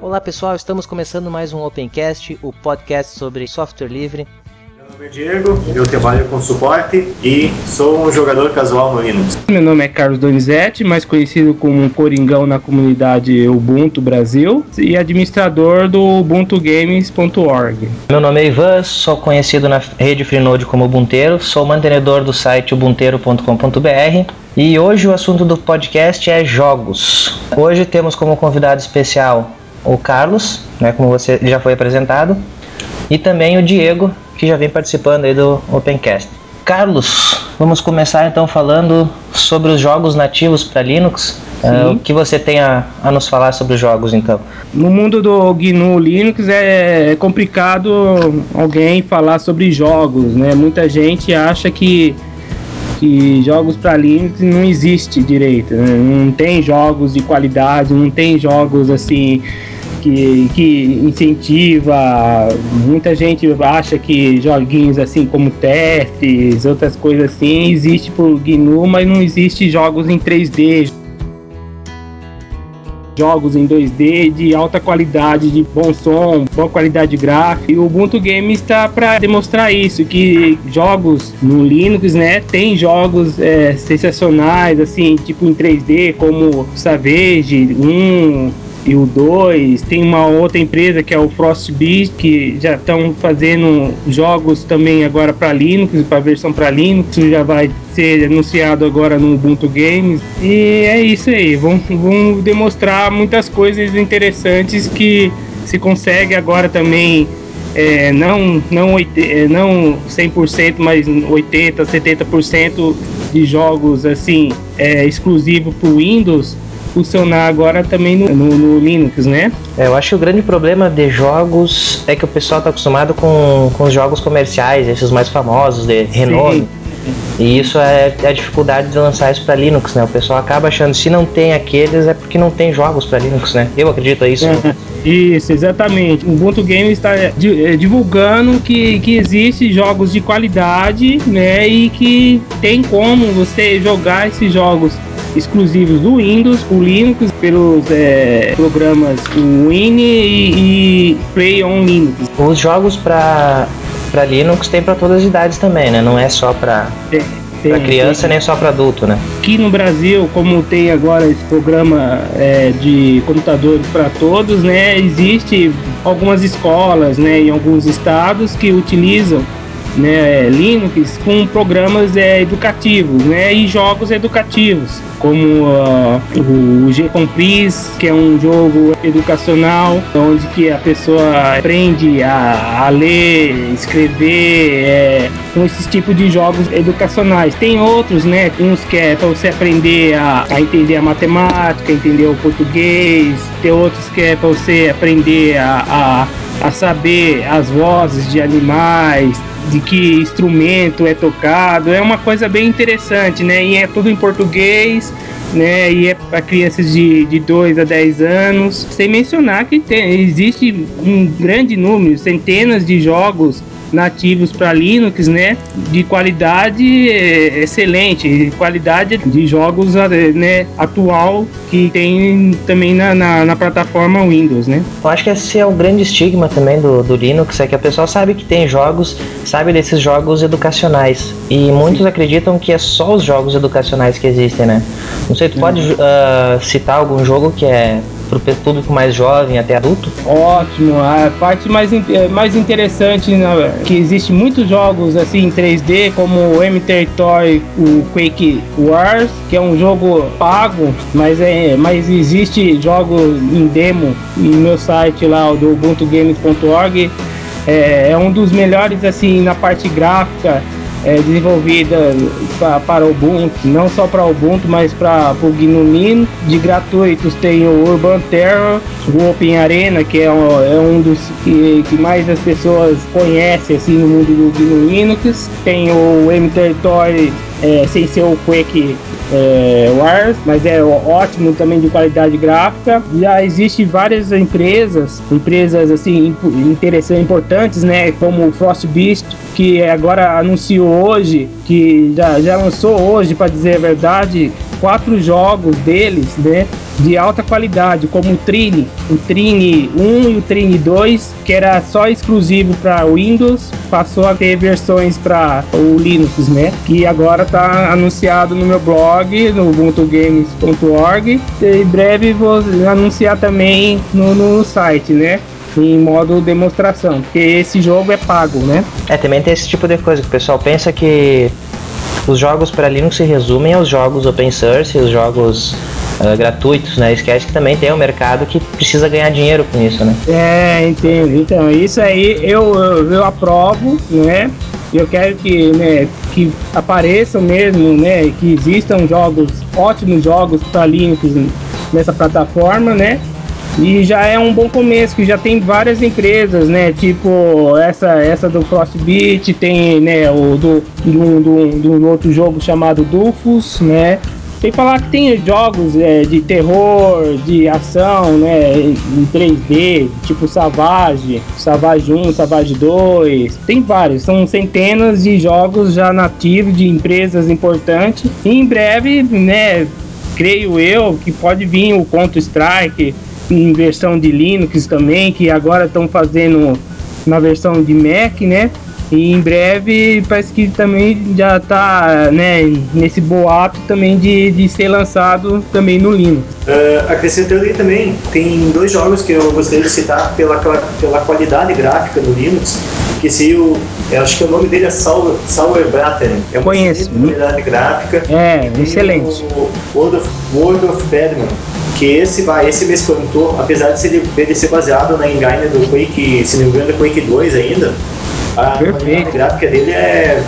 Olá pessoal, estamos começando mais um Opencast, o podcast sobre software livre. Meu nome é Diego, eu trabalho com suporte e sou um jogador casual no Linux. Meu nome é Carlos Donizete, mais conhecido como Coringão na comunidade Ubuntu Brasil e administrador do ubuntugames.org. Meu nome é Ivan, sou conhecido na rede Freenode como Ubunteiro, sou mantenedor do site ubunteiro.com.br e hoje o assunto do podcast é jogos. Hoje temos como convidado especial o Carlos, né, como você já foi apresentado, e também o Diego, que já vem participando aí do Opencast. Carlos, vamos começar então falando sobre os jogos nativos para Linux. Uh, o que você tem a, a, nos falar sobre os jogos então? No mundo do GNU Linux é, é complicado alguém falar sobre jogos, né? Muita gente acha que que jogos para Linux não existe direito, né? não tem jogos de qualidade, não tem jogos assim que, que incentiva. Muita gente acha que joguinhos assim como testes, outras coisas assim, existe por GNU, mas não existe jogos em 3D. Jogos em 2D de alta qualidade, de bom som, boa qualidade gráfica. E o Ubuntu Games está para demonstrar isso, que jogos no Linux, né, tem jogos é, sensacionais, assim, tipo em 3D, como Savage 1, e o 2. Tem uma outra empresa que é o Frostbite, que já estão fazendo jogos também agora para Linux, para versão para Linux, já vai ser anunciado agora no Ubuntu Games. E é isso aí, vão, vão demonstrar muitas coisas interessantes que se consegue agora também é, não, não, é, não 100%, mas 80%, 70% de jogos assim é, exclusivo para Windows funcionar agora também no, no, no, Linux, né? É, eu acho que o grande problema de jogos é que o pessoal está acostumado com, com os jogos comerciais, esses mais famosos, de renome. E isso é, é a dificuldade de lançar isso para Linux, né? O pessoal acaba achando se não tem aqueles é porque não tem jogos para Linux, né? Eu acredito isso. É, isso, exatamente. O Ubuntu Game está é, divulgando que, que existe jogos de qualidade, né? E que tem como você jogar esses jogos exclusivos do Windows, o Linux, pelos é, programas Win e, e Play on Linux. Os jogos para para Linux tem para todas as idades também, né? Não é só para para criança tem. nem só para adulto, né? Aqui no Brasil, como tem agora esse programa é, de computadores para todos, né? Existe algumas escolas, né, em alguns estados que utilizam né, Linux com programas é, educativos né, e jogos educativos, como uh, o G-Compris, que é um jogo educacional, onde que a pessoa aprende a, a ler, escrever, é, com esses tipos de jogos educacionais. Tem outros, né, uns que é para você aprender a, a entender a matemática, entender o português, tem outros que é para você aprender a, a, a saber as vozes de animais, de que instrumento é tocado. É uma coisa bem interessante, né? E é tudo em português, né? E é para crianças de, de 2 a 10 anos. Sem mencionar que tem, existe um grande número, centenas de jogos nativos para Linux, né? De qualidade é, excelente, qualidade de jogos né, atual que tem também na, na, na, plataforma Windows, né? Eu acho que esse é o grande estigma também do, do Linux, é que a pessoa sabe que tem jogos, sabe desses jogos educacionais. E muitos Sim. acreditam que é só os jogos educacionais que existem, né? Não sei, tu pode uh, citar algum jogo que é para o público mais jovem até adulto? Ótimo, a parte mais, é, mais interessante né, que existe muitos jogos assim em 3D como o M-Territory, o Quake Wars, que é um jogo pago, mas é mas existe jogo em demo no meu site lá do ubuntugames.org. É, é um dos melhores assim na parte gráfica é, desenvolvida pra, para o Ubuntu, não só para o Ubuntu, mas para o GNU Linux. De gratuitos tem o Urban Terror, o Open Arena, que é um, é um dos que, que, mais as pessoas conhecem assim, no mundo do GNU Linux. Tem o M-Territory é, sem ser o Quake é, Wars, mas é ótimo também de qualidade gráfica. Já existe várias empresas, empresas assim interessantes, importantes, né, como Frostbeast, que agora anunciou hoje, que já, já lançou hoje, para dizer a verdade, quatro jogos deles, né, de alta qualidade, como o Trini, o Trini 1 e o Trini 2, que era só exclusivo para Windows, passou a ter versões para o Linux, né? Que agora está anunciado no meu blog, no ubuntugames.org. Em breve vou anunciar também no, no site, né? em modo demonstração, porque esse jogo é pago, né? É, também tem esse tipo de coisa que o pessoal pensa que os jogos para Linux se resumem aos jogos open source, os jogos uh, gratuitos, né? Esquece que também tem um mercado que precisa ganhar dinheiro com isso, né? É, entendo. Então, isso aí eu, eu, eu aprovo, né? Eu quero que, né, que apareçam mesmo, né, que existam jogos, ótimos jogos para Linux nessa plataforma, né? E já é um bom começo, que já tem várias empresas, né? Tipo essa, essa do Frostbeat, tem né, o do, do, do, do outro jogo chamado Dufus, né? Sem falar que tem jogos é, de terror, de ação, né, em 3D, tipo Savage, Savage 1, Savage 2, tem vários, são centenas de jogos já nativos de empresas importantes. E em breve, né, creio eu que pode vir o Counter Strike, em versão de Linux também, que agora estão fazendo na versão de Mac, né? E em breve parece que também já está né, nesse boato também de, de ser lançado também no Linux. Uh, acrescentando aí também, tem dois jogos que eu gostaria de citar pela, pela qualidade gráfica do Linux, que se o, eu acho que o nome dele é Sauer, Sauerbraten. É uma Conheço. qualidade gráfica. É, excelente. O World of, World of Batman, que esse vai, esse me espantou, apesar de ser, dele ser baseado na engine do Quake, se não me engano, é Quake 2 ainda. A Perfeito. gráfica dele é,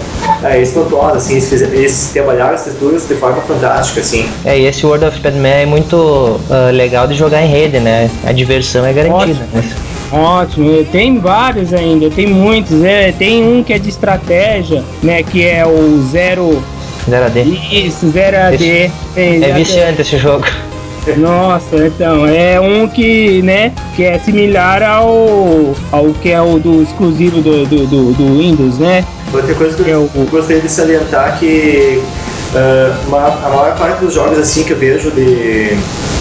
é espantosa, assim, eles, fizeram, eles trabalharam as texturas de forma fantástica, assim. É, e esse World of Batman é muito uh, legal de jogar em rede, né? A diversão é garantida. Ótimo. Né? Ótimo, tem vários ainda, tem muitos. É, tem um que é de estratégia, né? Que é o Zero. Zero AD. Isso, Zero AD. Esse, é, é viciante esse jogo. Nossa, então, é um que, né, que é similar ao, ao que é o do exclusivo do, do, do, do Windows, né? Outra coisa que, eu, é gostaria de salientar que uh, uma, a maior parte dos jogos assim que eu vejo de,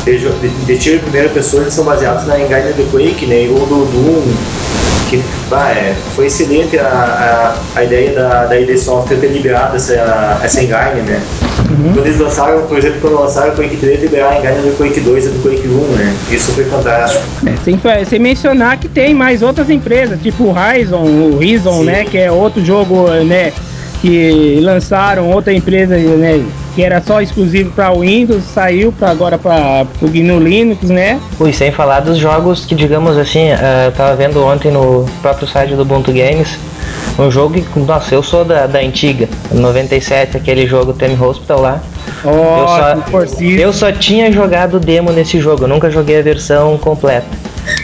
de, de, de tiro em primeira pessoa eles são baseados na engine do Quake, né, ou do Doom, que bah, é, foi excelente a, a, a ideia da, da ID Software ter liberado essa, essa engine, né? Uhum. Quando eles lançaram, por exemplo, quando lançaram o Quake 3, liberaram a engine do Quake 2 e do Quake 1, né? Isso foi fantástico. É, sem, sem mencionar que tem mais outras empresas, tipo o Horizon, o Horizon, né? Que é outro jogo, né? Que lançaram outra empresa, né? que era só exclusivo para Windows, saiu para agora para o GNU Linux, né? Ui, sem falar dos jogos que, digamos assim, uh, eu tava vendo ontem no próprio site do Ubuntu Games, um jogo que, nossa, eu sou da, da antiga, 97, aquele jogo Theme Hospital lá. Oh, eu, só, eu só tinha jogado demo nesse jogo, eu nunca joguei a versão completa.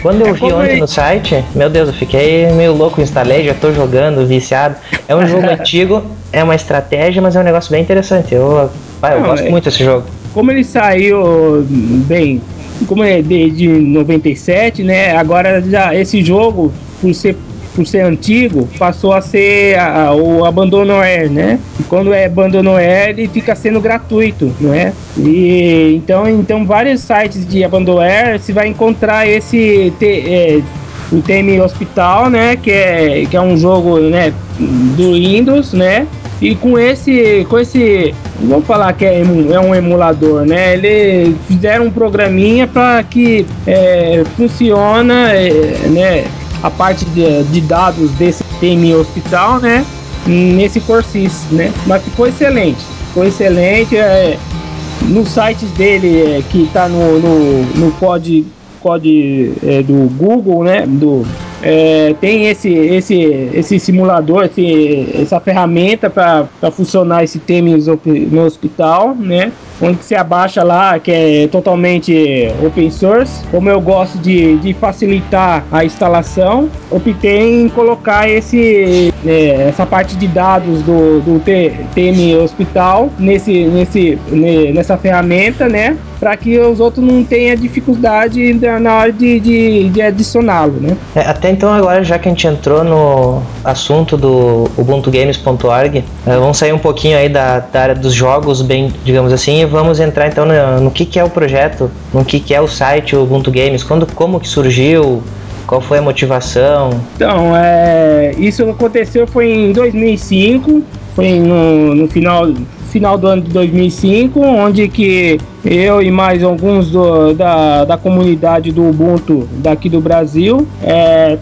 Quando eu é vi ontem no site, meu Deus, eu fiquei meio louco, instalei, já tô jogando, viciado. É um jogo antigo, é uma estratégia, mas é um negócio bem interessante. Eu, pai, eu Não, gosto é, muito desse jogo. Como ele saiu bem, como é desde 97, né? Agora já esse jogo, por ser por ser antigo, passou a ser a, a, o Abandonware, né? E quando é Abandonware, ele fica sendo gratuito, não é? E então, então vários sites de Abandonware você vai encontrar esse te, é, o TM Hospital, né? Que é, que é um jogo, né? Do Windows, né? E com esse, com esse, vamos falar que é, é um emulador, né? Ele fizeram um programinha para que é, funciona, é, né? A parte de, de dados desse TM hospital, né? Nesse Corsys, né? Mas ficou excelente, ficou excelente. É, nos sites dele é, que está no, no, no code, code é, do Google, né? Do, é, tem esse, esse, esse simulador, esse, essa ferramenta para funcionar esse TEMES no hospital, né? onde você abaixa lá, que é totalmente open source. Como eu gosto de, de facilitar a instalação, optei em colocar esse, é, essa parte de dados do, do TM Hospital nesse, nesse, nessa ferramenta, né? Para que os outros não tenham dificuldade na hora de, de, de adicioná-lo, né? É, até então, agora, já que a gente entrou no assunto do ubuntugames.org, é, vamos sair um pouquinho aí da, da área dos jogos, bem, digamos assim, vamos entrar então no, no que, que é o projeto, no que, que é o site Ubuntu Games, quando, como que surgiu, qual foi a motivação? Então, é, isso aconteceu foi em 2005, foi no, no final final do ano de 2005, onde que eu e mais alguns do, da, da comunidade do Ubuntu daqui do Brasil é,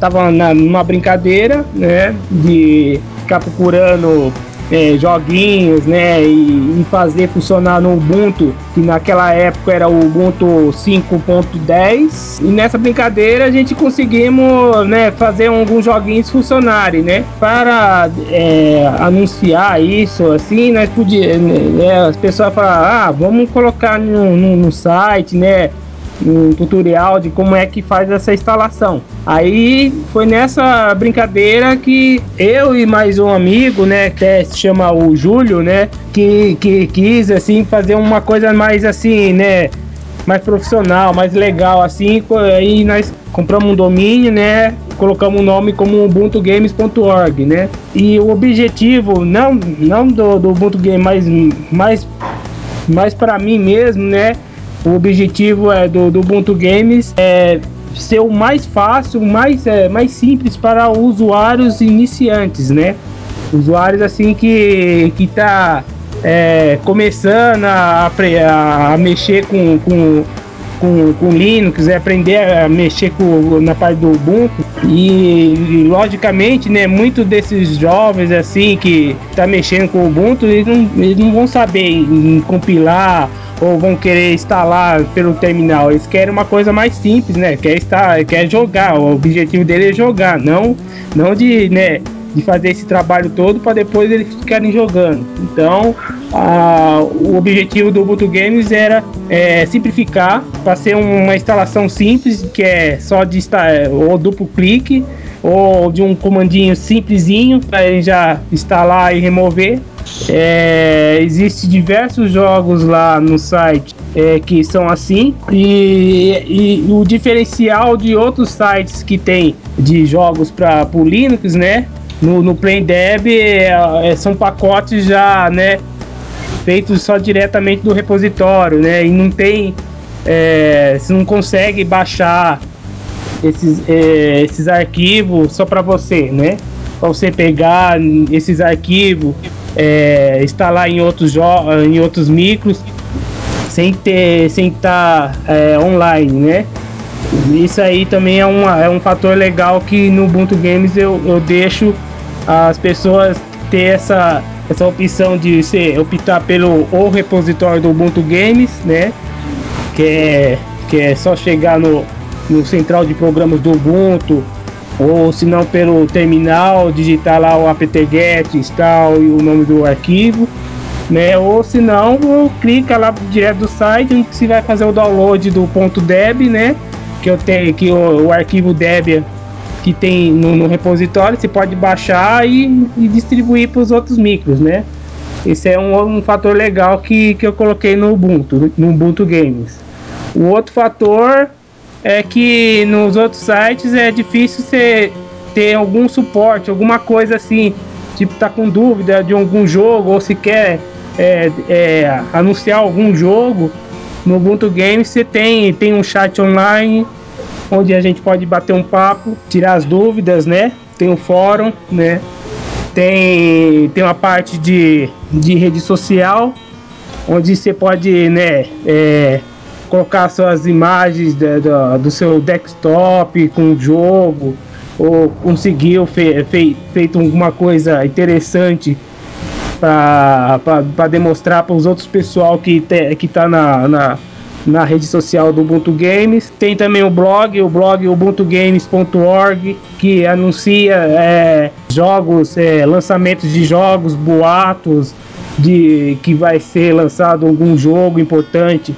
numa brincadeira né, de ficar procurando é, joguinhos, né, e, e, fazer funcionar no Ubuntu, que naquela época era o Ubuntu 5.10. E nessa brincadeira a gente conseguimos, né, fazer alguns joguinhos funcionarem, né, para é, anunciar isso, assim, nós podíamos, né, as pessoas falaram, ah, vamos colocar no, no, no site, né, um tutorial de como é que faz essa instalação. Aí foi nessa brincadeira que eu e mais um amigo, né, que se chama o Júlio, né, que, que quis assim fazer uma coisa mais assim, né, mais profissional, mais legal assim. Aí nós compramos um domínio, né, colocamos o nome como ubuntugames.org, né? E o objetivo não não do, do Ubuntu Game, mas mais mais para mim mesmo, né? O objetivo é do, do Ubuntu Games é ser o mais fácil, mais, é, mais simples para usuários iniciantes, né? Usuários assim que, que tá é, começando a, a, a mexer com, com, com, com Linux, é aprender a mexer com, na parte do Ubuntu e, e logicamente, né, muitos desses jovens assim que tá mexendo com o Ubuntu, eles não, eles não vão saber em, em compilar ou vão querer instalar pelo terminal. Eles querem uma coisa mais simples, né? Quer estar, quer jogar. O objetivo dele é jogar, não, não de, né, de fazer esse trabalho todo para depois eles ficarem jogando. Então, a, o objetivo do Ubuntu Games era é, simplificar para ser uma instalação simples, que é só de ou duplo clique ou de um comandinho simplesinho para ele já instalar e remover é, Existem diversos jogos lá no site é, que são assim. E, e, o diferencial de outros sites que tem de jogos para o Linux, né? No, no PlayDeb é, é, são pacotes já, né? Feitos só diretamente do repositório, né? E não tem. É, você não consegue baixar esses, é, esses arquivos só para você, né? Para você pegar esses arquivos é, instalar em outros, em outros micros sem ter sem estar tá, é, online, né? Isso aí também é, uma, é um fator legal que no Ubuntu Games eu, eu deixo as pessoas ter essa, essa opção de ser, optar pelo o repositório do Ubuntu Games, né? Que é, que é só chegar no, no central de programas do Ubuntu ou se não pelo terminal, digitar lá o apt-get, install e o nome do arquivo, né? Ou se não, clica lá direto do site onde você vai fazer o download do ponto .deb, né? Que eu tenho que o, o arquivo Debian que tem no, no, repositório, você pode baixar e, e distribuir para os outros micros, né? Esse é um, um, fator legal que, que eu coloquei no Ubuntu, no Ubuntu Games. O outro fator é que nos outros sites é difícil você ter algum suporte, alguma coisa assim, tipo tá com dúvida de algum jogo ou se quer é, é, anunciar algum jogo no Ubuntu Games você tem tem um chat online onde a gente pode bater um papo, tirar as dúvidas, né? Tem um fórum, né? Tem tem uma parte de, de rede social onde você pode, né? É, colocar suas imagens de, de, do seu desktop com o jogo, ou conseguiu fe, fe, feito alguma coisa interessante para demonstrar para os outros pessoal que te, que está na, na, na rede social do Ubuntu Games. Tem também o blog, o blog ubuntugames.org, que anuncia é, jogos, é, lançamentos de jogos, boatos de que vai ser lançado algum jogo importante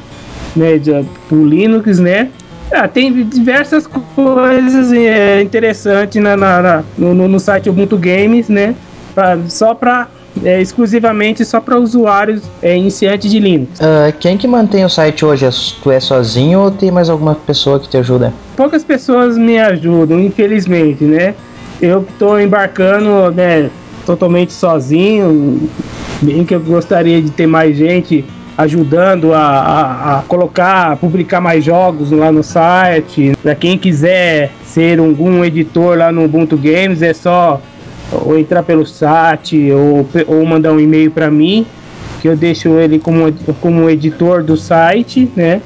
né, de, pro Linux, né? Ah, tem diversas coisas é, interessantes na, na, na no, no, site Ubuntu Games, né? Pra, só para é, exclusivamente só para usuários é, iniciantes de Linux. Uh, quem que mantém o site hoje? É tu é sozinho ou tem mais alguma pessoa que te ajuda? Poucas pessoas me ajudam, infelizmente, né? Eu estou embarcando, né, totalmente sozinho. Bem que eu gostaria de ter mais gente ajudando a, a, a, colocar, a publicar mais jogos lá no site. Para quem quiser ser algum editor lá no Ubuntu Games, é só ou entrar pelo site ou, ou mandar um e-mail para mim, que eu deixo ele como, como editor do site, né?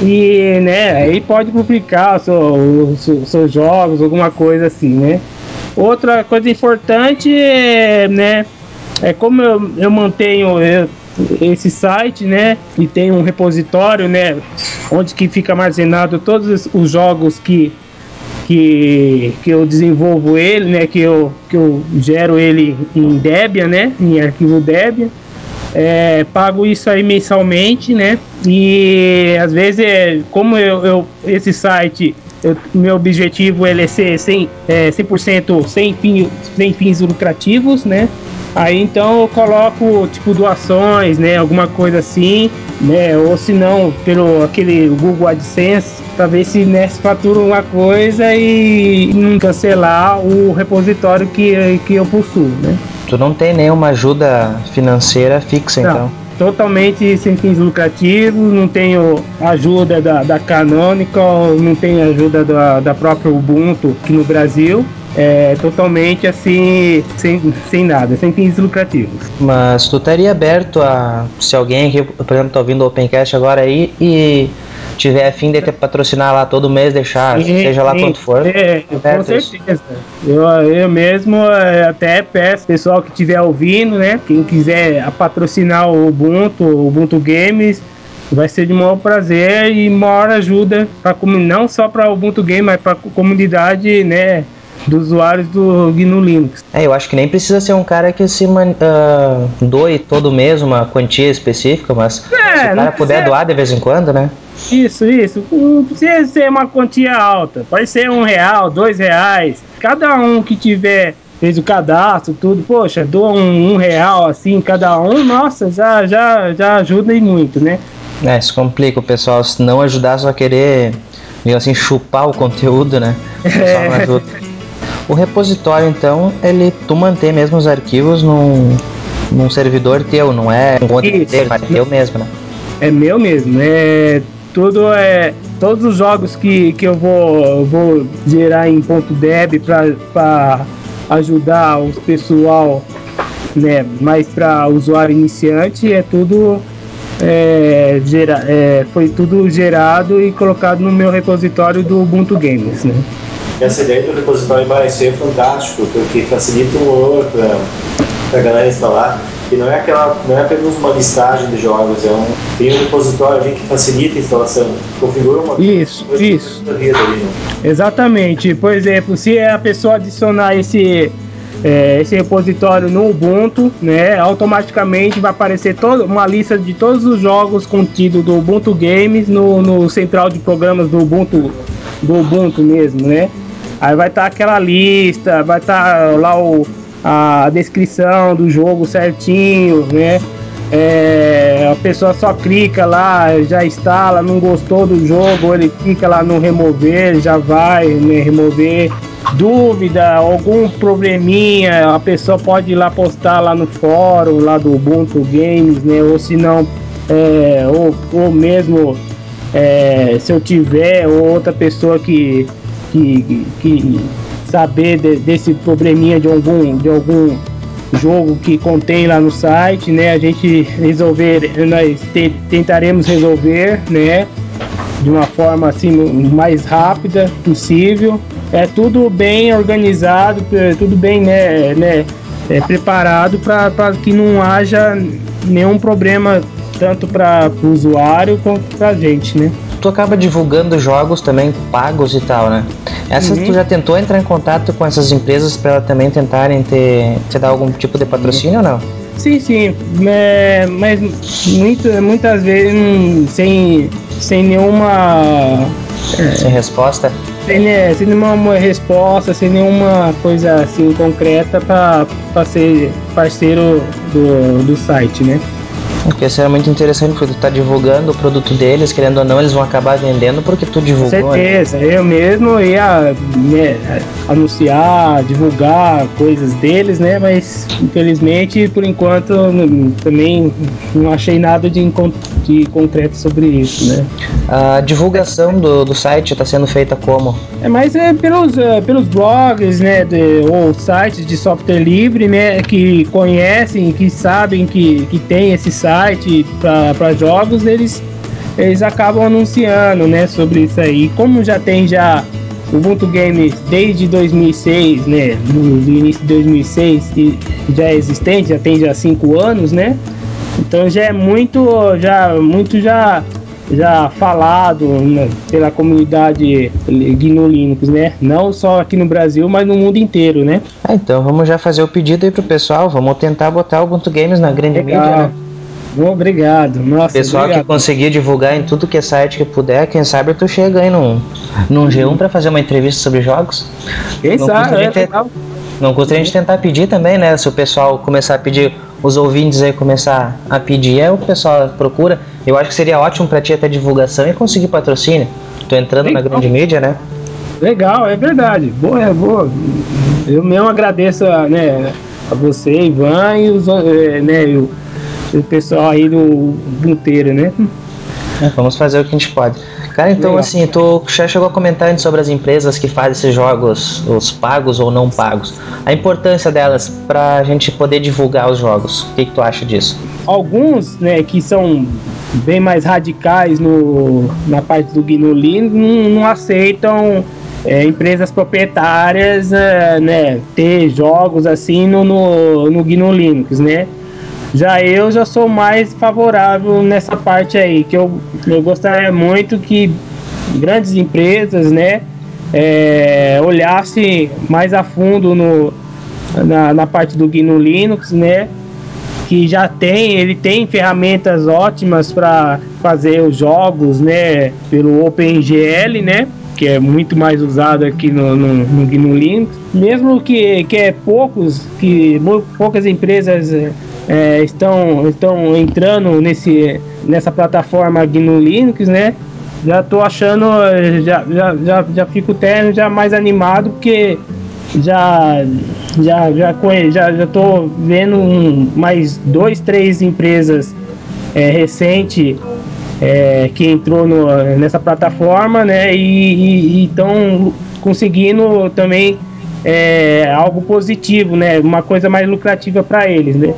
E né, aí pode publicar seus jogos, alguma coisa assim, né? Outra coisa importante é, né, é como eu, eu mantenho, eu esse site, né? E tem um repositório, né? Onde que fica armazenado todos os jogos que que, que eu desenvolvo ele, né? Que eu, que eu gero ele em Debian, né? Em arquivo Debian. É, pago isso aí mensalmente, né? E às vezes, é, como eu, eu esse site, eu, meu objetivo é ser 100%, é, 100% sem, fim, sem fins lucrativos, né? Aí então eu coloco tipo doações, né, alguma coisa assim, né, ou se não pelo aquele Google AdSense para ver se né, se fatura uma coisa e não cancelar o repositório que, que eu possuo, né? Tu não tem nenhuma ajuda financeira fixa, não. então? totalmente sem fins lucrativos, não tenho ajuda da, da Canonical, não tenho ajuda da, da própria Ubuntu aqui no Brasil é, totalmente assim, sem, sem nada, sem fins lucrativos. Mas tu estaria aberto a, se alguém aqui, por exemplo, tá ouvindo o Opencast agora aí e tiver a fim de te patrocinar lá todo mês, deixar, sim, seja lá sim, quanto for. É, com certeza. Eu, eu mesmo é, até peço, pessoal que estiver ouvindo, né? Quem quiser patrocinar o Ubuntu, o Ubuntu Games, vai ser de maior prazer e maior ajuda para não só para o Ubuntu Game, mas para a comunidade, né? Dos usuários do GNU Linux. É, eu acho que nem precisa ser um cara que se uh, doe todo mês uma quantia específica, mas é, se o cara puder doar de vez em quando, né? Isso, isso. Não precisa ser uma quantia alta. Pode ser um real, dois reais. Cada um que tiver fez o cadastro, tudo, poxa, doa um, um real assim cada um, nossa, já, já, já ajuda e muito, né? É, isso complica o pessoal, se não ajudar, só querer, assim, chupar o conteúdo, né? É. não ajuda. O repositório, então, ele tu mantém mesmo os arquivos num, num servidor teu, não é um é teu mesmo, né? É meu mesmo, é tudo é todos os jogos que, que eu vou vou gerar em ponto .deb para ajudar o pessoal, né, mais para usuário iniciante, é tudo é, gera, é, foi tudo gerado e colocado no meu repositório do Ubuntu Games, né? Essa ideia do repositório vai ser fantástico, porque facilita o horror para a galera instalar. E não é aquela, não é apenas uma listagem de jogos, é um, tem um repositório ali que facilita a instalação, configura uma Isso, isso. Ali, né? Exatamente. Por exemplo, se a pessoa adicionar esse é, esse repositório no Ubuntu, né, automaticamente vai aparecer toda uma lista de todos os jogos contidos do Ubuntu Games no, no central de programas do Ubuntu, do Ubuntu mesmo, né? Aí vai estar tá aquela lista, vai estar tá lá o, a descrição do jogo certinho, né? É, a pessoa só clica lá, já instala, não gostou do jogo, ele clica lá no remover, já vai né, remover. Dúvida, algum probleminha, a pessoa pode ir lá postar lá no fórum lá do Ubuntu Games, né? Ou se não, é, ou, ou mesmo é, se eu tiver ou outra pessoa que que, que saber de, desse probleminha de algum, de algum jogo que contém lá no site, né? A gente resolver, nós te, tentaremos resolver, né? De uma forma assim mais rápida possível. É tudo bem organizado, é tudo bem, né? né é, preparado para que não haja nenhum problema tanto para o usuário quanto para a gente, né? Tu acaba divulgando jogos também pagos e tal, né? Essas uhum. tu já tentou entrar em contato com essas empresas para também tentarem ter, te dar algum tipo de patrocínio ou não? Sim, sim, é, mas muito, muitas vezes hum, sem, sem nenhuma. É, sem resposta? Sem, né, sem nenhuma resposta, sem nenhuma coisa assim concreta para ser parceiro do, do site, né? Porque isso é muito interessante, porque tu tá divulgando o produto deles, querendo ou não, eles vão acabar vendendo porque tu divulgou. Com né? certeza, né? eu mesmo ia anunciar, divulgar coisas deles, né? Mas infelizmente, por enquanto, também não achei nada de, de concreto sobre isso, né? A divulgação do, do site está sendo feita como? É mais é, pelos, é, pelos blogs, né? De, ou sites de software livre, né? Que conhecem, que sabem que, que tem esse site para jogos, eles, eles acabam anunciando, né? Sobre isso aí. Como já tem já Ubuntu Games desde 2006, né? No início de 2006, já é existente, já tem já cinco anos, né? Então já é muito, já muito já já falado né, pela comunidade GNU Linux, né? Não só aqui no Brasil, mas no mundo inteiro, né? Ah, então vamos já fazer o pedido aí pro pessoal, vamos tentar botar o Ubuntu Games na grande Legal. mídia, né? Obrigado. Nossa, Pessoal obrigado. que conseguir divulgar em tudo que é site que puder, quem sabe tu chega aí num, num G1 para fazer uma entrevista sobre jogos. Quem não sabe, é, ter, Não custa a gente tentar pedir também, né? Se o pessoal começar a pedir, os ouvintes aí começar a pedir, é o pessoal procura. Eu acho que seria ótimo para ti até divulgação e conseguir patrocínio. Tô entrando Legal. na grande mídia, né? Legal, é verdade. Boa, é boa. Eu mesmo agradeço a, né, a você, Ivan, e os, eh, né, o o pessoal aí do inteiro, né? É, vamos fazer o que a gente pode. Cara, então Legal. assim, tu já chegou a comentar sobre as empresas que fazem esses jogos, os pagos ou não pagos. A importância delas para a gente poder divulgar os jogos. O que, que, tu acha disso? Alguns, né, que são bem mais radicais no, na parte do GNU Linux, não, não aceitam é, empresas proprietárias, é, né, ter jogos assim no, no, no GNU Linux, né? Já eu já sou mais favorável nessa parte aí, que eu, eu gostaria muito que grandes empresas, né, é, olhasse mais a fundo no, na, na parte do GNU Linux, né, que já tem, ele tem ferramentas ótimas para fazer os jogos, né, pelo OpenGL, né, que é muito mais usado aqui no, no, no GNU Linux. Mesmo que, que é poucos, que poucas empresas é, estão, estão entrando nesse, nessa plataforma GNU Linux, né? Já tô achando, já, já, já, já fico até já mais animado porque já já já já, já tô vendo um, mais dois três empresas é, recente é, que entrou no, nessa plataforma né? E estão conseguindo também é, algo positivo né? Uma coisa mais lucrativa para eles né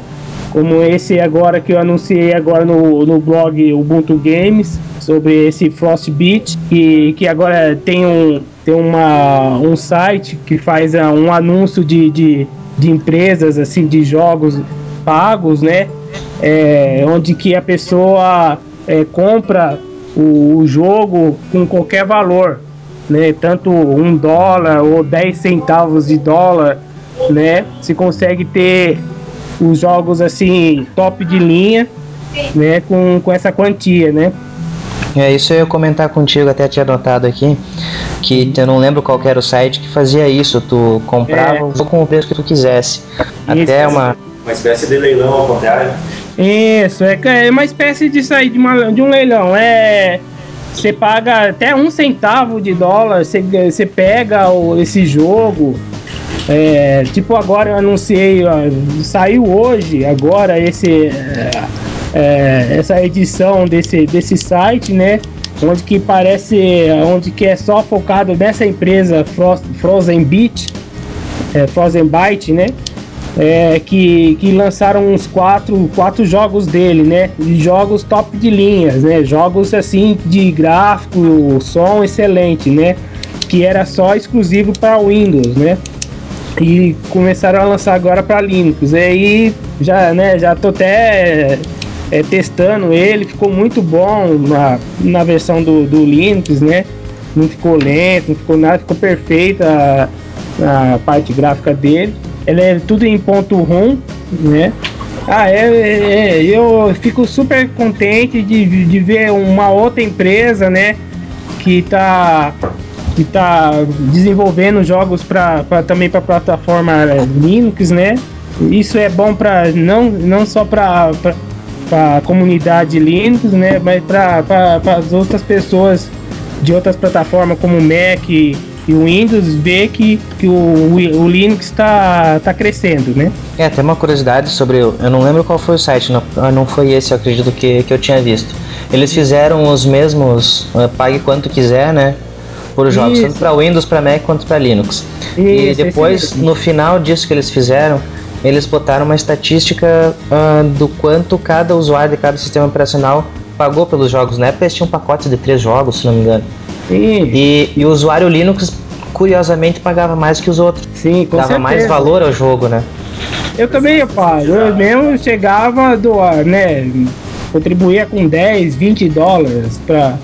como esse agora que eu anunciei agora no, no blog Ubuntu Games sobre esse Frostbit que, que agora tem um tem uma, um site que faz uh, um anúncio de, de, de empresas assim de jogos pagos né? É, onde que a pessoa é, compra o, o jogo com qualquer valor né? Tanto um dólar ou 10 centavos de dólar né? Se consegue ter os jogos assim top de linha, né, com, com essa quantia, né? É isso eu ia comentar contigo, até tinha anotado aqui, que eu não lembro qual era o site que fazia isso, tu comprava é. com o preço que tu quisesse. Isso, até uma uma espécie de leilão ao contrário. Isso, é, é uma espécie de sair de, uma, de um leilão. É você paga até um centavo de dólar, você, você pega o, esse jogo, é, tipo, agora eu anunciei, saiu hoje, agora, esse, é, é, essa edição desse, desse site, né? Onde que parece, onde que é só focado nessa empresa Frozen Beach, é, Frozen Byte, né? É, que, que lançaram uns quatro, quatro jogos dele, né? Jogos top de linhas, né? Jogos assim de gráfico, som excelente, né? Que era só exclusivo para Windows, né? E começaram a lançar agora para Linux. E aí já, né, já tô até é, testando ele, ficou muito bom na, na versão do, do Linux, né? Não ficou lento, não ficou nada, ficou perfeita a, parte gráfica dele. Ele é tudo em ponto ROM, né? Ah, é, é, é, eu fico super contente de, de ver uma outra empresa, né? Que tá, que tá desenvolvendo jogos pra, pra também para plataforma Linux, né? Isso é bom para não, não só para a comunidade Linux, né? Mas para as outras pessoas de outras plataformas como Mac e, e Windows ver que, que o, o Linux está tá crescendo, né? É, tem uma curiosidade sobre. Eu não lembro qual foi o site, não, ah, não foi esse, eu acredito que, que eu tinha visto. Eles fizeram os mesmos, uh, pague quanto quiser, né? Por jogos, Isso. tanto para Windows, para Mac quanto para Linux. Isso, e depois, no final disso que eles fizeram, eles botaram uma estatística uh, do quanto cada usuário de cada sistema operacional pagou pelos jogos. Na época eles tinham pacotes de três jogos, se não me engano. Sim. E, e o usuário Linux, curiosamente, pagava mais que os outros. Sim, com Dava certeza. mais valor ao jogo, né? Eu também eu pago. Eu mesmo chegava do, né, contribuía com 10, 20 dólares para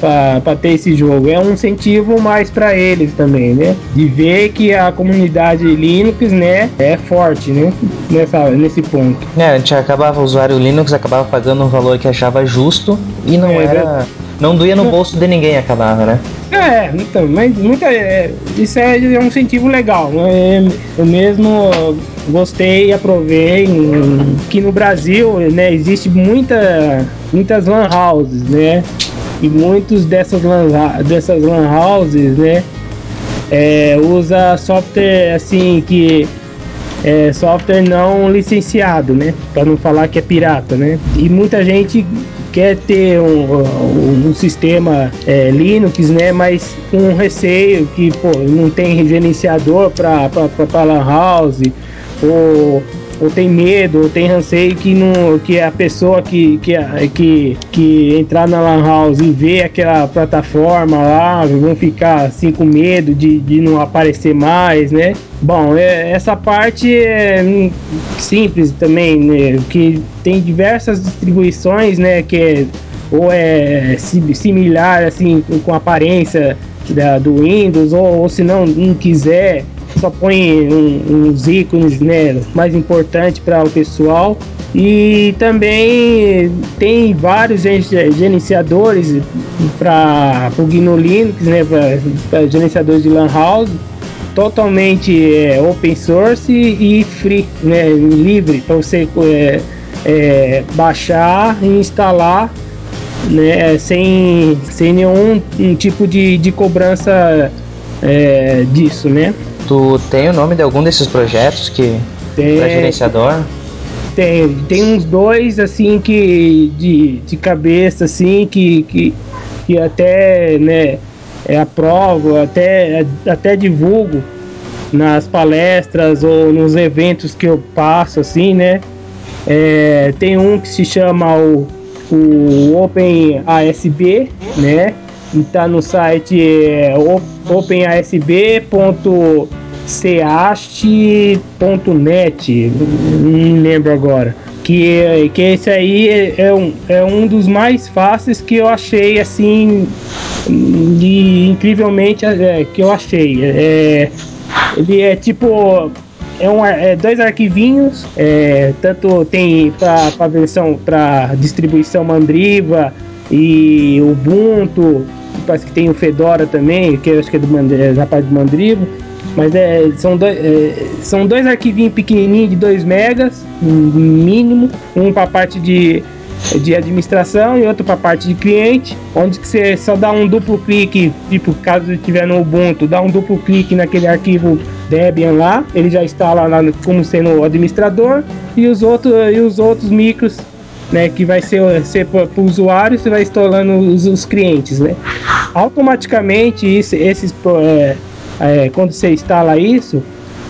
para ter esse jogo. É um incentivo mais para eles também, né? De ver que a comunidade Linux, né, é forte, né? Nessa, nesse ponto. É, a gente acabava, o usuário Linux acabava pagando um valor que achava justo e não é, era. Não doía no bolso de ninguém, acabava, né? É, então, mas muita, é, isso é, é um incentivo legal. Né? Eu mesmo gostei e aprovei que no Brasil né, existe muita, muitas lan houses, né? E muitos dessas lan, dessas lan houses, né, é, usa software assim que é software não licenciado, né, para não falar que é pirata, né. E muita gente quer ter um, um, um sistema é, Linux, né, mas com receio que pô, não tem gerenciador para para lan house ou ou tem medo, ou tem receio que, não, que a pessoa que, que, que, que entrar na Lan House e ver aquela plataforma lá vão ficar assim com medo de, de não aparecer mais, né? Bom, é, essa parte é simples também, né? Que tem diversas distribuições, né? Que é, ou é similar assim com a aparência da, do Windows, ou, ou se não, não quiser só põe um, uns ícones né, mais importantes para o pessoal. E também tem vários gerenciadores para o GNU Linux, né, para gerenciadores de LAN house, totalmente é, open source e free, né, livre para você é, é, baixar e instalar né, sem, sem nenhum um tipo de, de cobrança é, disso, né? Tu tem o nome de algum desses projetos que tem, pra gerenciador? Tem, tem uns dois assim que de, de cabeça assim que, que, que até né é, aprovo, até, até divulgo nas palestras ou nos eventos que eu passo assim, né? É, tem um que se chama o, o Open ASB, né? E tá no site é, openasb.cast.net, não lembro agora. Que, que esse aí é, é, um, é um dos mais fáceis que eu achei assim e incrivelmente é, que eu achei. É, ele é tipo é, um, é dois arquivinhos, é, tanto tem para versão para distribuição Mandriva e Ubuntu, parece que tem o Fedora também, que eu acho que é do é da parte do Mandrivo. Mas é, são, dois, é, são dois arquivinhos pequenininhos de 2 megas, mínimo, um para a parte de, de administração e outro para a parte de cliente, onde você só dá um duplo clique, tipo, caso estiver no Ubuntu, dá um duplo clique naquele arquivo Debian lá, ele já instala lá como sendo o administrador, e os outros, e os outros micros né, que vai ser, ser para o usuário, você vai instalando os, os clientes, né? Automaticamente, isso, esses, é, é, quando você instala isso,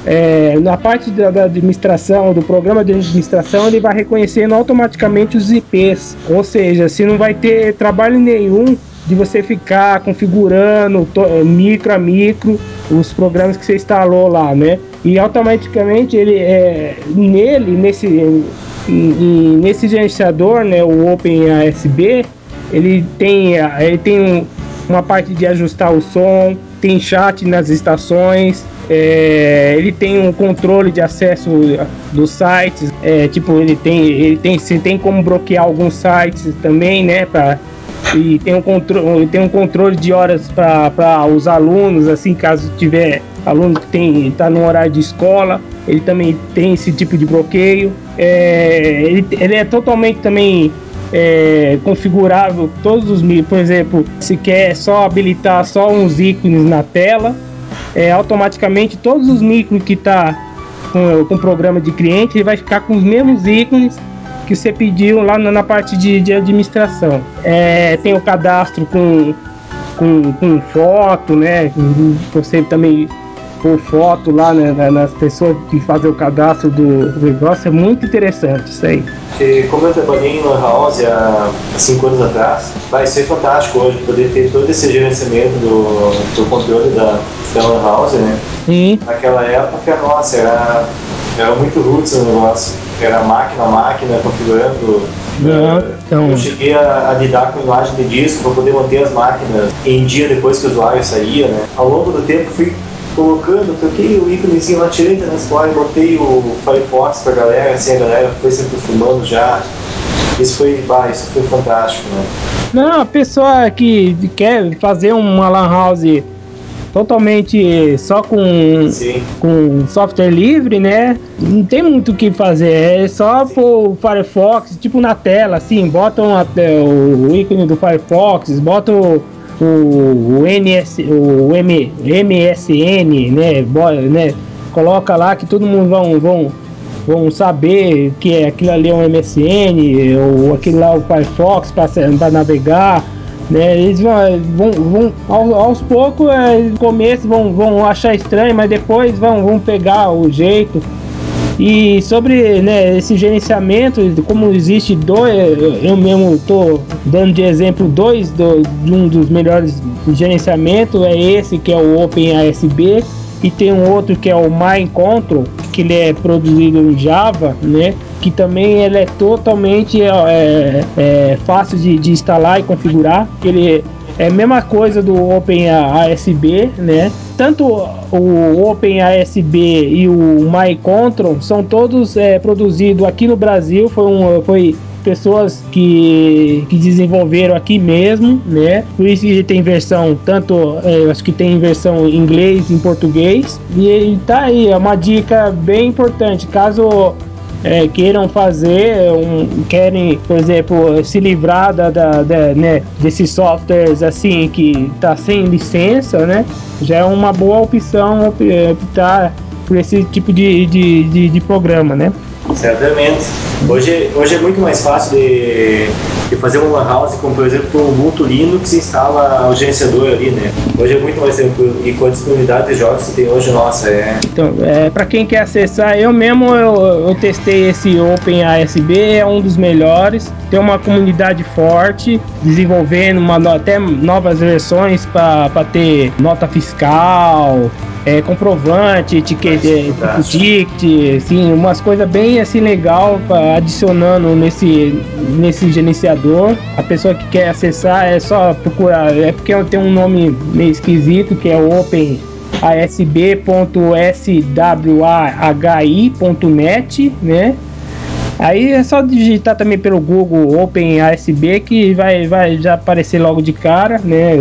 é, na parte da, da, administração, do programa de administração, ele vai reconhecendo automaticamente os IPs, ou seja, se não vai ter trabalho nenhum de você ficar configurando micro a micro os programas que você instalou lá, né? E automaticamente ele é nele nesse nesse gerenciador, né, o OpenASB, ele tem, ele tem uma parte de ajustar o som, tem chat nas estações, é, ele tem um controle de acesso dos sites, é, tipo ele tem, ele tem, se tem como bloquear alguns sites também, né, para e tem um controle, tem um controle de horas para os alunos, assim, caso tiver aluno que tem está no horário de escola, ele também tem esse tipo de bloqueio. É, ele, ele é totalmente também é, configurável todos os por exemplo, se quer só habilitar só uns ícones na tela, é, automaticamente todos os micros que está com, com o programa de cliente ele vai ficar com os mesmos ícones que você pediu lá na, na parte de, de administração. É, tem o cadastro com, com, com foto, né? Você também por foto lá né, nas pessoas que fazem o cadastro do negócio. É muito interessante isso aí. E como eu trabalhei em Lan House há cinco anos atrás, vai ser fantástico hoje poder ter todo esse gerenciamento do, do controle da, da Lan House, né? Sim. Naquela época, nossa, era, era muito roots o negócio. Era máquina a máquina configurando. Não, então... Eu cheguei a, a lidar com imagem de disco para poder manter as máquinas em dia depois que o usuário saía, né? Ao longo do tempo fui colocando, troquei o íconezinho lá, tirei da Transport, botei o Firefox pra galera, assim, a galera foi se acostumando já. Isso foi, bah, isso foi fantástico, né? Não, a pessoa que quer fazer uma lan house totalmente só com, com software livre, né? Não tem muito o que fazer, é só pôr o Firefox, tipo na tela, assim, botam o ícone do Firefox, botam o, o, NS, o M, MSN, né, né, coloca lá que todo mundo vão, vão, vão saber que é aquilo ali é um MSN, ou aquilo lá é o Firefox para navegar. Né, eles vão, vão, vão aos, aos poucos, é, no começo vão, vão achar estranho, mas depois vão, vão pegar o jeito. E sobre né, esse gerenciamento, como existe dois, eu mesmo estou dando de exemplo dois do, de um dos melhores gerenciamentos, é esse que é o OpenASB e tem um outro que é o MyControl, que ele é produzido em Java, né? Que também ele é totalmente é, é, é fácil de, de, instalar e configurar. Ele é a mesma coisa do OpenASB, né? Tanto o OpenASB e o MyControl são todos é, produzidos aqui no Brasil. Foi, um, foi pessoas que, que desenvolveram aqui mesmo, né? Por isso que tem versão tanto, é, acho que tem versão em inglês em português. E, e tá aí, é uma dica bem importante. Caso é, queiram fazer, um, querem, por exemplo, se livrar da, da, da né, desses softwares assim que está sem licença, né? Já é uma boa opção optar por esse tipo de, de, de, de programa, né? Certamente. Hoje, hoje é muito mais fácil de, de fazer uma house com, por exemplo, o Ubuntu Linux instala o gerenciador ali, né? Hoje é muito mais tranquilo. E com a disponibilidade de jogos que tem hoje, nossa, é... Então, é, para quem quer acessar, eu mesmo eu, eu testei esse OpenASB, é um dos melhores. Tem uma comunidade forte, desenvolvendo uma, até novas versões para ter nota fiscal, é, comprovante, etiqueta, tipo ticket, assim, umas coisas bem assim legal adicionando nesse, nesse gerenciador. A pessoa que quer acessar é só procurar, é porque tem um nome meio esquisito que é Open asb.swahi.net, né? Aí é só digitar também pelo Google OpenASB que vai, vai já aparecer logo de cara, né?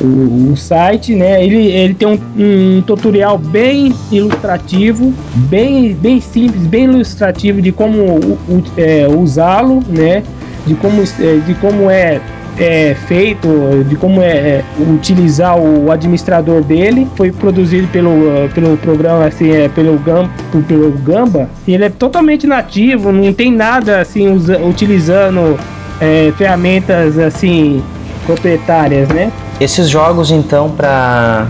O, o site, né? Ele, ele tem um, um, tutorial bem ilustrativo, bem, bem simples, bem ilustrativo de como é, usá-lo, né? De como, é, de como é é feito, de como é, é utilizar o administrador dele. Foi produzido pelo, pelo programa, assim, é, pelo, Gam, pelo Gamba. E ele é totalmente nativo, não tem nada assim usa, utilizando é, ferramentas assim proprietárias, né? Esses jogos, então, para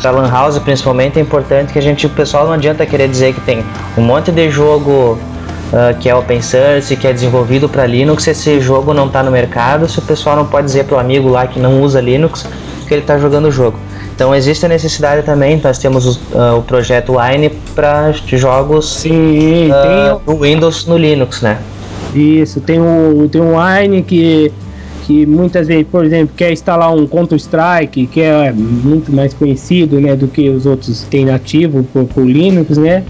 para Lan House principalmente é importante que a gente, o pessoal não adianta querer dizer que tem um monte de jogo uh, que é open source, que é desenvolvido para Linux, esse jogo não está no mercado, se o pessoal não pode dizer para o amigo lá que não usa Linux que ele está jogando o jogo. Então existe a necessidade também, nós temos uh, o projeto Wine para jogos Sim, uh, no Windows no Linux, né? Isso, tem o, tem o Wine que, que muitas vezes, por exemplo, quer instalar um Counter-Strike, que é muito mais conhecido né, do que os outros tem nativo por, por Linux, né?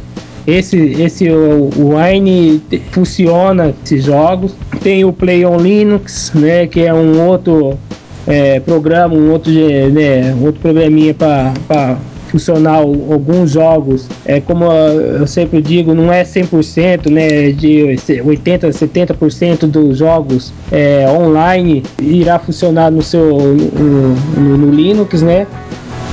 Esse, esse o, o Wine funciona esses jogos. Tem o Play on Linux, né, que é um outro é, programa, um outro, né, outro programinha para funcionar alguns jogos. É como eu sempre digo, não é 100%, né, de 80, 70% dos jogos é, online irá funcionar no seu no, no, no Linux, né?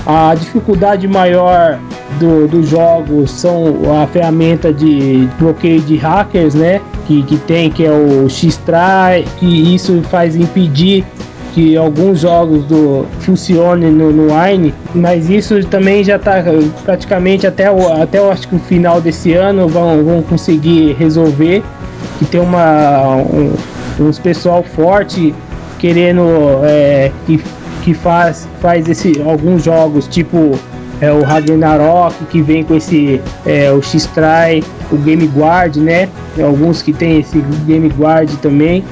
A dificuldade maior dos do jogos são a ferramenta de bloqueio de hackers, né? Que, que tem, que é o X-Try, que isso faz impedir que alguns jogos do funcionem no, no Wine, mas isso também já está praticamente até o, até eu acho que o final desse ano vão, vão conseguir resolver. Que tem uma um, uns pessoal forte querendo é, que, que faz, faz esse, alguns jogos tipo é, o Ragnarok que vem com esse é, o X-Try, o Game Guard, né? Alguns que tem esse Game Guard também.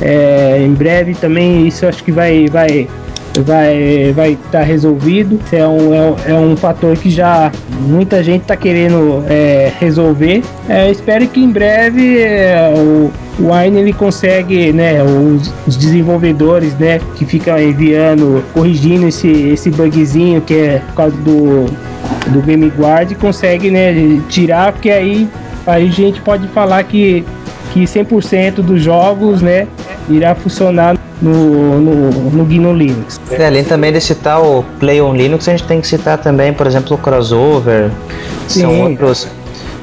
É, em breve também isso acho que vai vai vai vai estar tá resolvido. É um, é, é, um fator que já muita gente está querendo é, resolver. É, espero que em breve é, o, o Wine ele consegue, né, os, os, desenvolvedores, né, que ficam enviando, corrigindo esse, esse bugzinho que é por causa do, do Game Guard, consegue, né, tirar, porque aí, aí a gente pode falar que que 100% dos jogos, né, irá funcionar no, no, no GNU Linux. É, além também de citar o Play on Linux, a gente tem que citar também, por exemplo, o Crossover, Sim. são outros.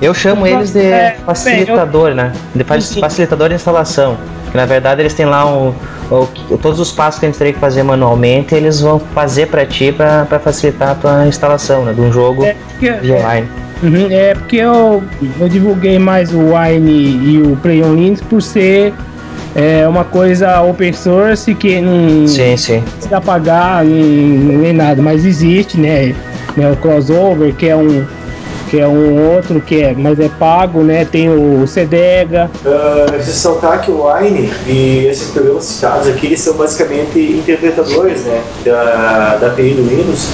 Eu chamo eles de é, facilitador, né? De facilitador de instalação. Na verdade eles têm lá um, um, todos os passos que a gente teria que fazer manualmente, eles vão fazer para ti para facilitar a tua instalação, né? De um jogo é, de online. Uhum, é porque eu, eu divulguei mais o Wine e o Play on Linux por ser é uma coisa open source que não sim, sim. precisa pagar nem, nem nada, mas existe, né? né? O crossover, que é um que é um outro que é, mas é pago, né? Tem o Cedega. Uh, ressaltar que o Wine e esses programas citados aqui eles são basicamente interpretadores, né? Da, da API do Windows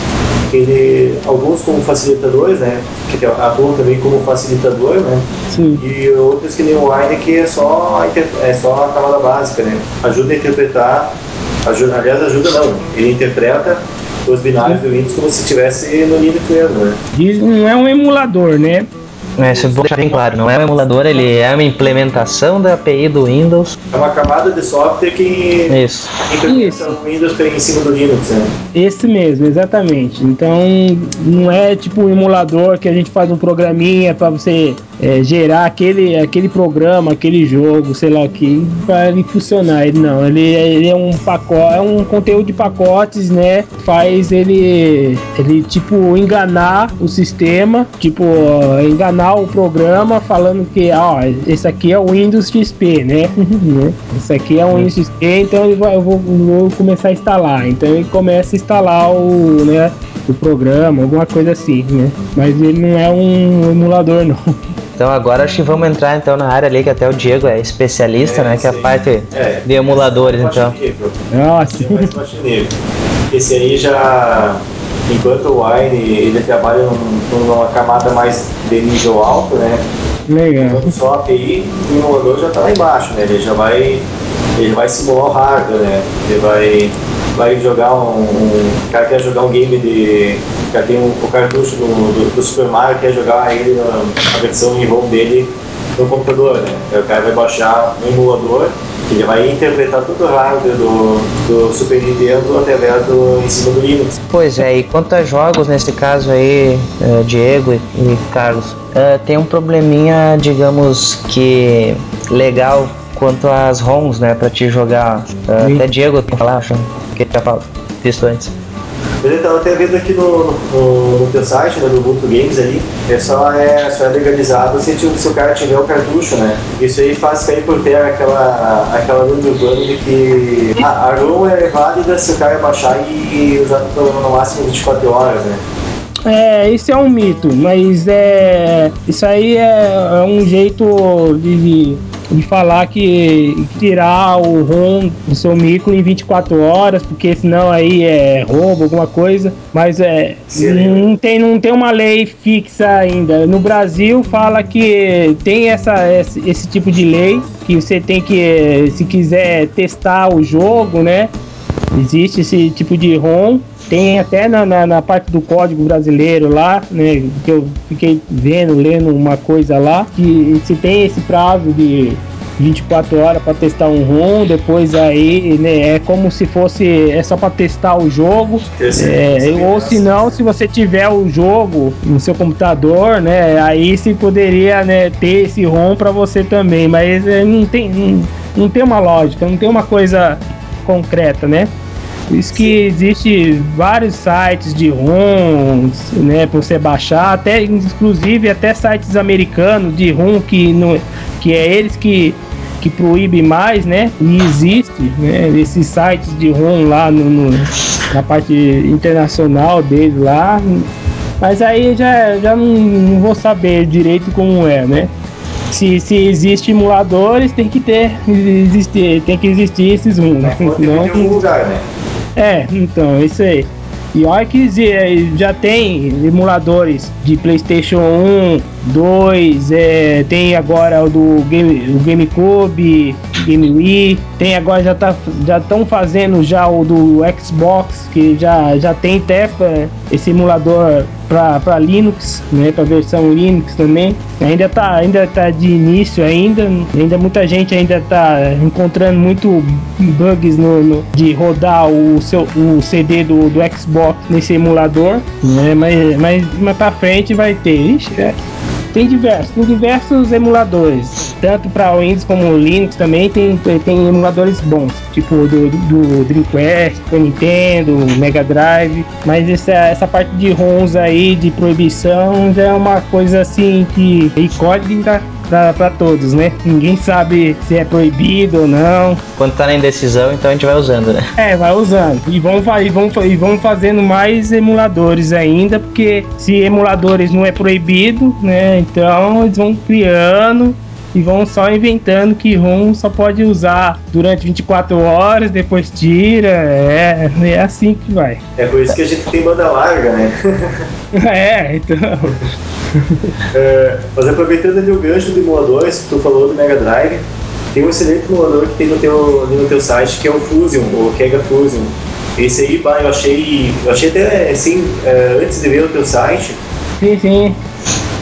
ele, alguns como facilitadores, né? Que atuam também como facilitador, né? Sim. E outros que nem o Wine, que é só, é só a camada básica, né? Ajuda a interpretar, ajuda, aliás, ajuda não, ele interpreta os binários do Windows como se estivesse no Linux mesmo, né? Não é um emulador, né? É, isso é bom deixar bem claro, não é um emulador, ele é uma implementação da API do Windows. É uma camada de software que Isso. Isso. o Windows em cima do Linux, né? Esse mesmo, exatamente. Então não é tipo um emulador que a gente faz um programinha para você é, gerar aquele, aquele programa, aquele jogo, sei lá o que, para ele funcionar. Ele não, ele, ele é um pacote, é um conteúdo de pacotes, né? Faz ele, ele tipo enganar o sistema, tipo enganar o programa falando que, ó, esse aqui é o Windows XP, né? esse aqui é o Windows XP, então eu vou, vou começar a instalar. Então ele começa a instalar o, né? O programa, alguma coisa assim, né? Mas ele não é um emulador, não. Então agora acho que vamos entrar então na área ali que até o Diego é especialista, é, né? Que é a parte é, de emuladores, então. Nossa. Esse aí já, enquanto o Wine ele trabalha num, numa camada mais de nível alto, né? Legal. Enquanto só API, o emulador já está lá embaixo, né? Ele já vai, ele vai simular o hardware, né? Ele vai vai jogar um, um. O cara quer jogar um game de. O cara tem um, o cartucho do, do, do, Super Mario quer jogar ele na, a versão em ROM dele no computador, né? Aí o cara vai baixar um emulador ele vai interpretar todo o hardware do, do Super Nintendo através do em cima do Linux. Pois é, e quanto a jogos, nesse caso aí, uh, Diego e, e Carlos, uh, tem um probleminha, digamos que legal quanto às ROMs, né, pra te jogar. Uh, até Diego tem que falar, acho que já falou visto antes. Eu até vendo aqui no, no, no teu site, né, do Ubuntu Games ali, é só é, só é legalizado se, se o cara tiver o cartucho, né? Isso aí faz cair por terra aquela, aquela lenda urbana de que a, a ROM é válida se o cara baixar e, e usar no máximo 24 horas, né? É, isso é um mito, mas é isso aí é, é um jeito de, de falar que tirar o ROM do seu micro em 24 horas, porque senão aí é roubo, alguma coisa. Mas é não tem, não tem uma lei fixa ainda. No Brasil fala que tem essa, esse, esse tipo de lei que você tem que, se quiser testar o jogo, né? Existe esse tipo de ROM tem até na, na, na, parte do código brasileiro lá, né? Que eu fiquei vendo, lendo uma coisa lá, que se tem esse prazo de 24 horas para testar um ROM, depois aí, né, é como se fosse é só para testar o jogo. É, ou se não, se você tiver o jogo no seu computador, né, aí se poderia, né, ter esse ROM para você também, mas é, não tem não, não tem uma lógica, não tem uma coisa concreta, né? Por isso que existe vários sites de ROMs, né, para você baixar, até inclusive até sites americanos de ROM que no, que é eles que que proíbe mais, né? E existe, né, esses sites de ROM lá no, no na parte internacional deles lá. Mas aí já, já não, não vou saber direito como é, né? se, se existe emuladores, tem que ter, existir, tem que existir esses ROM, né? Senão, lugar, né? É, então, isso aí. E olha que já tem emuladores de PlayStation 1, 2, é, tem agora o do Game, o GameCube, Game Wii, tem agora já tá já estão fazendo já o do Xbox que já já tem até esse emulador para Linux, né, para versão Linux também. Ainda tá ainda tá de início ainda, ainda muita gente ainda tá encontrando muito bugs no, no de rodar o seu o CD do, do Xbox nesse emulador, né, mas mas mais para frente vai ter. Ixi, é, tem diversos, tem diversos emuladores, tanto para Windows como Linux também tem, tem emuladores bons, tipo do, do Dreamcast, do Nintendo, Mega Drive, mas essa, essa parte de ROMs aí, de proibição, já é uma coisa assim que incógnita para todos, né? Ninguém sabe se é proibido ou não. Quando tá na indecisão, então a gente vai usando, né? É, vai usando. E vão, e vão, e vão fazendo mais emuladores ainda, porque se emuladores não é proibido, né? Então eles vão criando e vão só inventando que ROM só pode usar durante 24 horas, depois tira. É, é assim que vai. É por isso que a gente tem banda larga, né? é, então. é, mas aproveitando ali o gancho do emuladores, que tu falou do Mega Drive, tem um excelente emulador que tem no teu, no teu site que é o Fusion, o Kega Fusion. Esse aí, bah, eu achei, eu achei até assim, é, antes de ver o teu site. Sim, sim.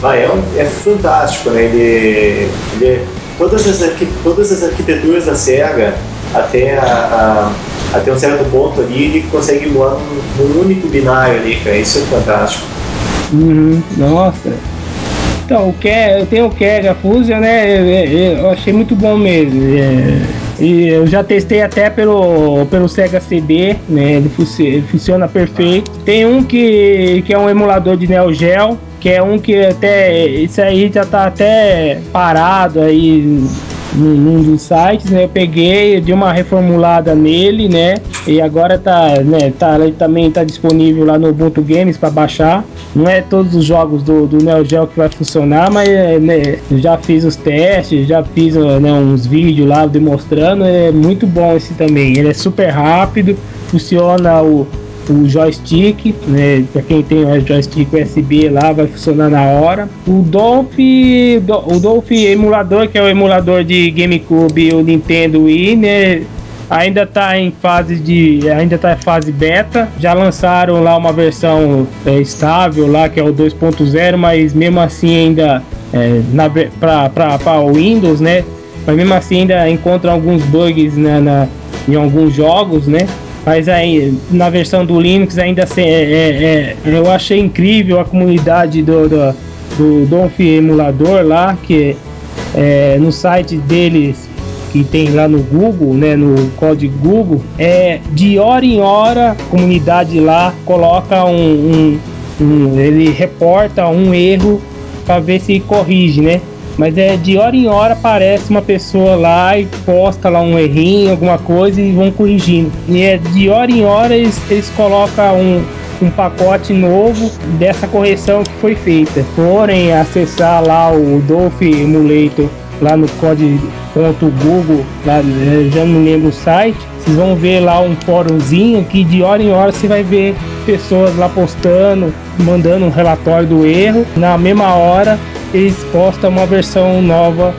Bah, é, um, é fantástico, né? Ele, ele, todas, as, todas as arquiteturas da SEGA, até, a, a, até um certo ponto ali, ele consegue emular um, um único binário ali, cara. Isso é fantástico. Uhum, nossa. Então, o que eu tenho o Kega Fusion, né? Eu, eu, achei muito bom mesmo. É, e eu já testei até pelo, pelo Sega CD, né? Ele, funciona perfeito. Tem um que, que é um emulador de Neo Geo, que é um que até isso aí já tá até parado aí num dos sites, né? Eu peguei, dei uma reformulada nele, né? E agora tá, né? Tá, ele também tá disponível lá no Ubuntu Games para baixar. Não é todos os jogos do, do Neo Geo que vai funcionar, mas né, já fiz os testes, já fiz né, uns vídeos lá demonstrando. É muito bom esse também. Ele é super rápido, funciona o o joystick, né? Para quem tem o joystick USB lá, vai funcionar na hora. O Dolph, o Dolph emulador, que é o emulador de GameCube e o Nintendo Wii, né? ainda está em fase de ainda está em fase beta já lançaram lá uma versão é, estável lá que é o 2.0 mas mesmo assim ainda é, para o Windows né mas mesmo assim ainda encontram alguns bugs né, na, em alguns jogos né mas aí, na versão do Linux, ainda assim, é, é, é, eu achei incrível a comunidade do, do, do Donf Emulador lá, que é, no site deles, que tem lá no Google, né, no código Google, é de hora em hora a comunidade lá coloca um, um, um ele reporta um erro para ver se corrige, né? Mas é de hora em hora aparece uma pessoa lá e posta lá um errinho, alguma coisa e vão corrigindo. E é de hora em hora eles, eles colocam um, um pacote novo dessa correção que foi feita. Forem acessar lá o Dolph Emulator lá no código.google, lá já não lembro o site, vocês vão ver lá um fórumzinho que de hora em hora você vai ver pessoas lá postando, mandando um relatório do erro. Na mesma hora eles postam uma versão nova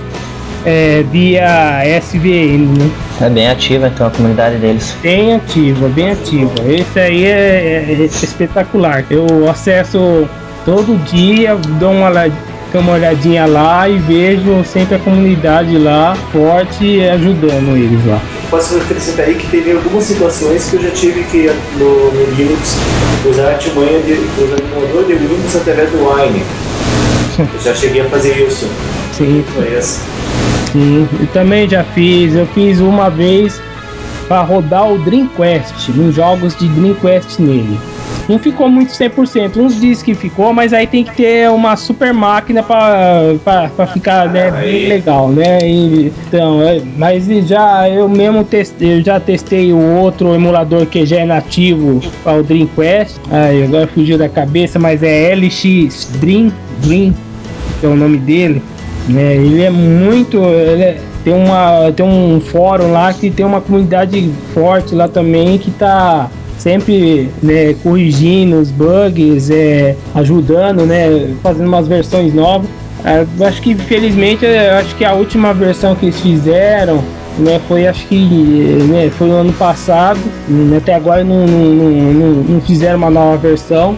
é, via SVN. Né? É bem ativa então a comunidade deles. Bem ativa, bem ativa. Esse aí é, é, é espetacular. Eu acesso todo dia, dou uma, dou uma olhadinha lá e vejo sempre a comunidade lá forte ajudando eles lá. Posso acrescentar aí que teve algumas situações que eu já tive que no, no Linux usar a artimanha de usar o emulador de Linux através do Wine eu já cheguei a fazer isso. Sim. Sim, eu também já fiz. Eu fiz uma vez para rodar o Dreamcast, nos jogos de Dreamcast nele. Não ficou muito 100%. Uns dizem que ficou, mas aí tem que ter uma super máquina para ficar né, bem legal, né? E, então, é, mas já eu mesmo testei, eu já testei o outro emulador que já é nativo para o Dreamcast. Aí agora fugiu da cabeça, mas é LX Dream Dream que é o nome dele, né? Ele é muito, ele é, tem uma tem um fórum lá que tem uma comunidade forte lá também que tá sempre né, corrigindo os bugs, é, ajudando, né, fazendo umas versões novas. É, acho que infelizmente acho que a última versão que eles fizeram né, foi acho que né, foi no ano passado, né, até agora não, não, não, não fizeram uma nova versão.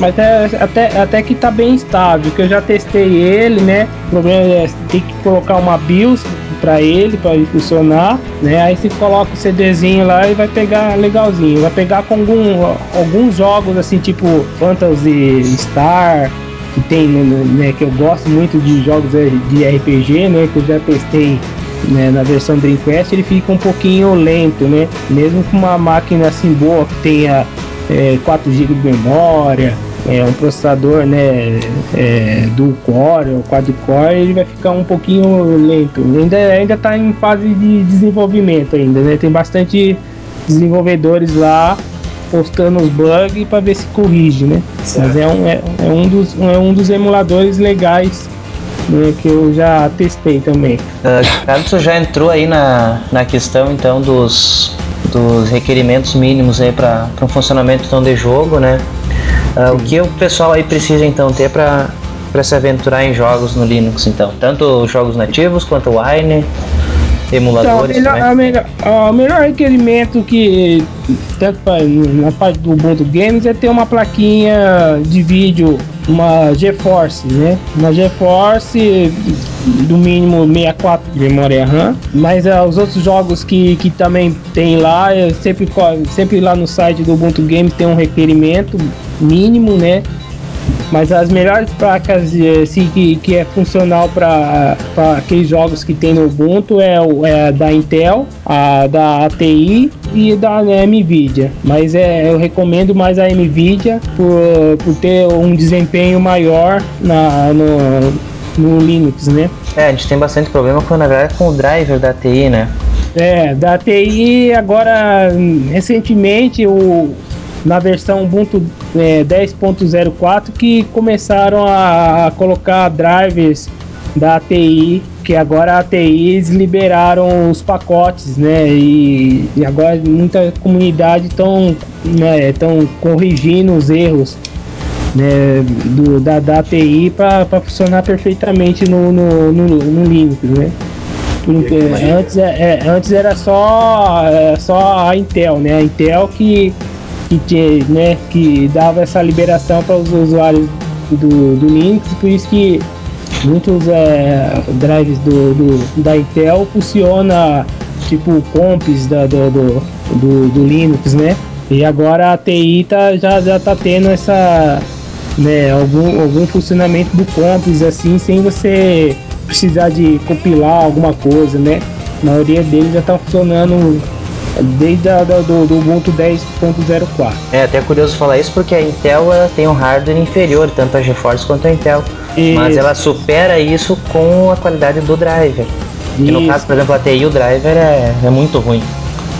Mas é, até, até que tá bem estável, que eu já testei ele, né? O problema é ter que colocar uma BIOS para ele, para ele funcionar, né? Aí você coloca o CDzinho lá e vai pegar legalzinho. Vai pegar com algum, alguns jogos assim, tipo Fantasy Star, que tem, né, que eu gosto muito de jogos de RPG, né? Que eu já testei né, na versão Dreamcast, ele fica um pouquinho lento, né? Mesmo com uma máquina assim boa que tenha é, 4 GB de memória, é, um processador né, é, do core ou quad-core, ele vai ficar um pouquinho lento. Ainda ainda está em fase de desenvolvimento ainda, né? Tem bastante desenvolvedores lá postando os bugs para ver se corrige, né? Certo. Mas é um, é, é, um dos, é um dos emuladores legais né, que eu já testei também. Uh, Carlos, já entrou aí na, na questão então dos dos requerimentos mínimos aí para um funcionamento então de jogo, né? Uh, o que o pessoal aí precisa então ter para para se aventurar em jogos no Linux, então, tanto jogos nativos quanto Wine, emuladores. Então, a melhor, a melhor, o melhor requerimento que tanto pra, na parte do Ubuntu Games é ter uma plaquinha de vídeo uma GeForce, né? Uma GeForce do mínimo 64 de memória RAM, mas uh, os outros jogos que, que também tem lá, sempre, sempre lá no site do Ubuntu Games tem um requerimento mínimo, né? Mas as melhores placas assim, que, que é funcional para aqueles jogos que tem no Ubuntu é, é da Intel, a da ATI e da Nvidia. Mas é, eu recomendo mais a Nvidia por, por ter um desempenho maior na, no, no Linux, né? É, a gente tem bastante problema com, na verdade, com o driver da ATI, né? É, da ATI agora recentemente o, na versão Ubuntu é, 10.04 que começaram a, a, colocar drivers da ATI, que agora a eles liberaram os pacotes, né? E, e agora muita comunidade estão né, corrigindo os erros né, do, da, da ATI para funcionar perfeitamente no, no, no, no Linux, né? Antes, é, é, antes era só, é, só a Intel, né? A Intel que que, tinha, né, que dava essa liberação para os usuários do, do Linux, por isso que muitos é, drives do, do, da Intel funciona tipo comps da, do, do, do, do Linux, né? E agora a TI tá, já, já tá tendo essa né, algum, algum funcionamento do comps assim sem você precisar de compilar alguma coisa, né? A maioria deles já estão funcionando desde a, do, do Ubuntu 10.04. É até curioso falar isso porque a Intel tem um hardware inferior, tanto a GeForce quanto a Intel. Isso. Mas ela supera isso com a qualidade do driver. E no caso, por exemplo, a TI, o driver é, é muito ruim.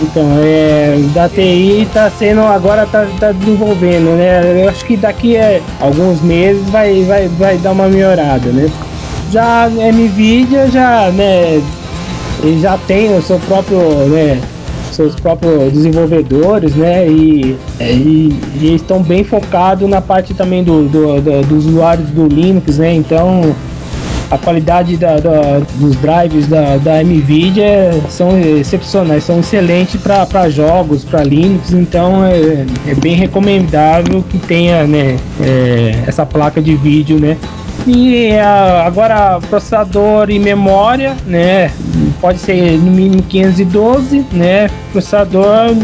Então, é, da TI está sendo, agora está tá desenvolvendo, né? Eu acho que daqui a alguns meses vai, vai, vai dar uma melhorada, né? Já a Nvidia já, né, já tem o seu próprio, né, seus próprios desenvolvedores, né? E, é, e, e estão bem focados na parte também do, do, do, dos usuários do Linux, né? Então a qualidade da, da, dos drives da, da NVIDIA são excepcionais, são excelentes para jogos, para Linux, então é, é, bem recomendável que tenha né, é, essa placa de vídeo, né? E a, agora processador e memória, né? Pode ser no mínimo 512, né? Processador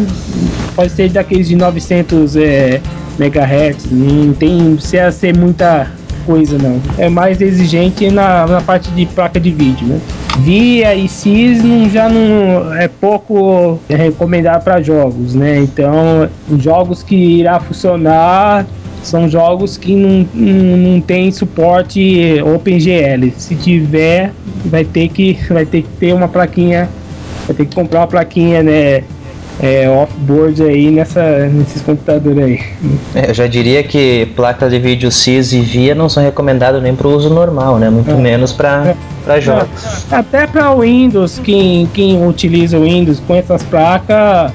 pode ser daqueles de 900 é, MHz, não tem precisa ser muita coisa, não. É mais exigente na, na parte de placa de vídeo, né? Via e CIS já não é pouco recomendado para jogos, né? Então, jogos que irá funcionar são jogos que não, não, não tem suporte OpenGL. Se tiver, vai ter que vai ter que ter uma plaquinha, vai ter que comprar uma plaquinha, né? é, off-board aí nessa, nesses computadores aí. É, eu já diria que placas de vídeo CIS e VIA não são recomendadas nem para o uso normal, né? Muito é. menos para é. jogos. Até para Windows, quem, quem utiliza o Windows com essas placas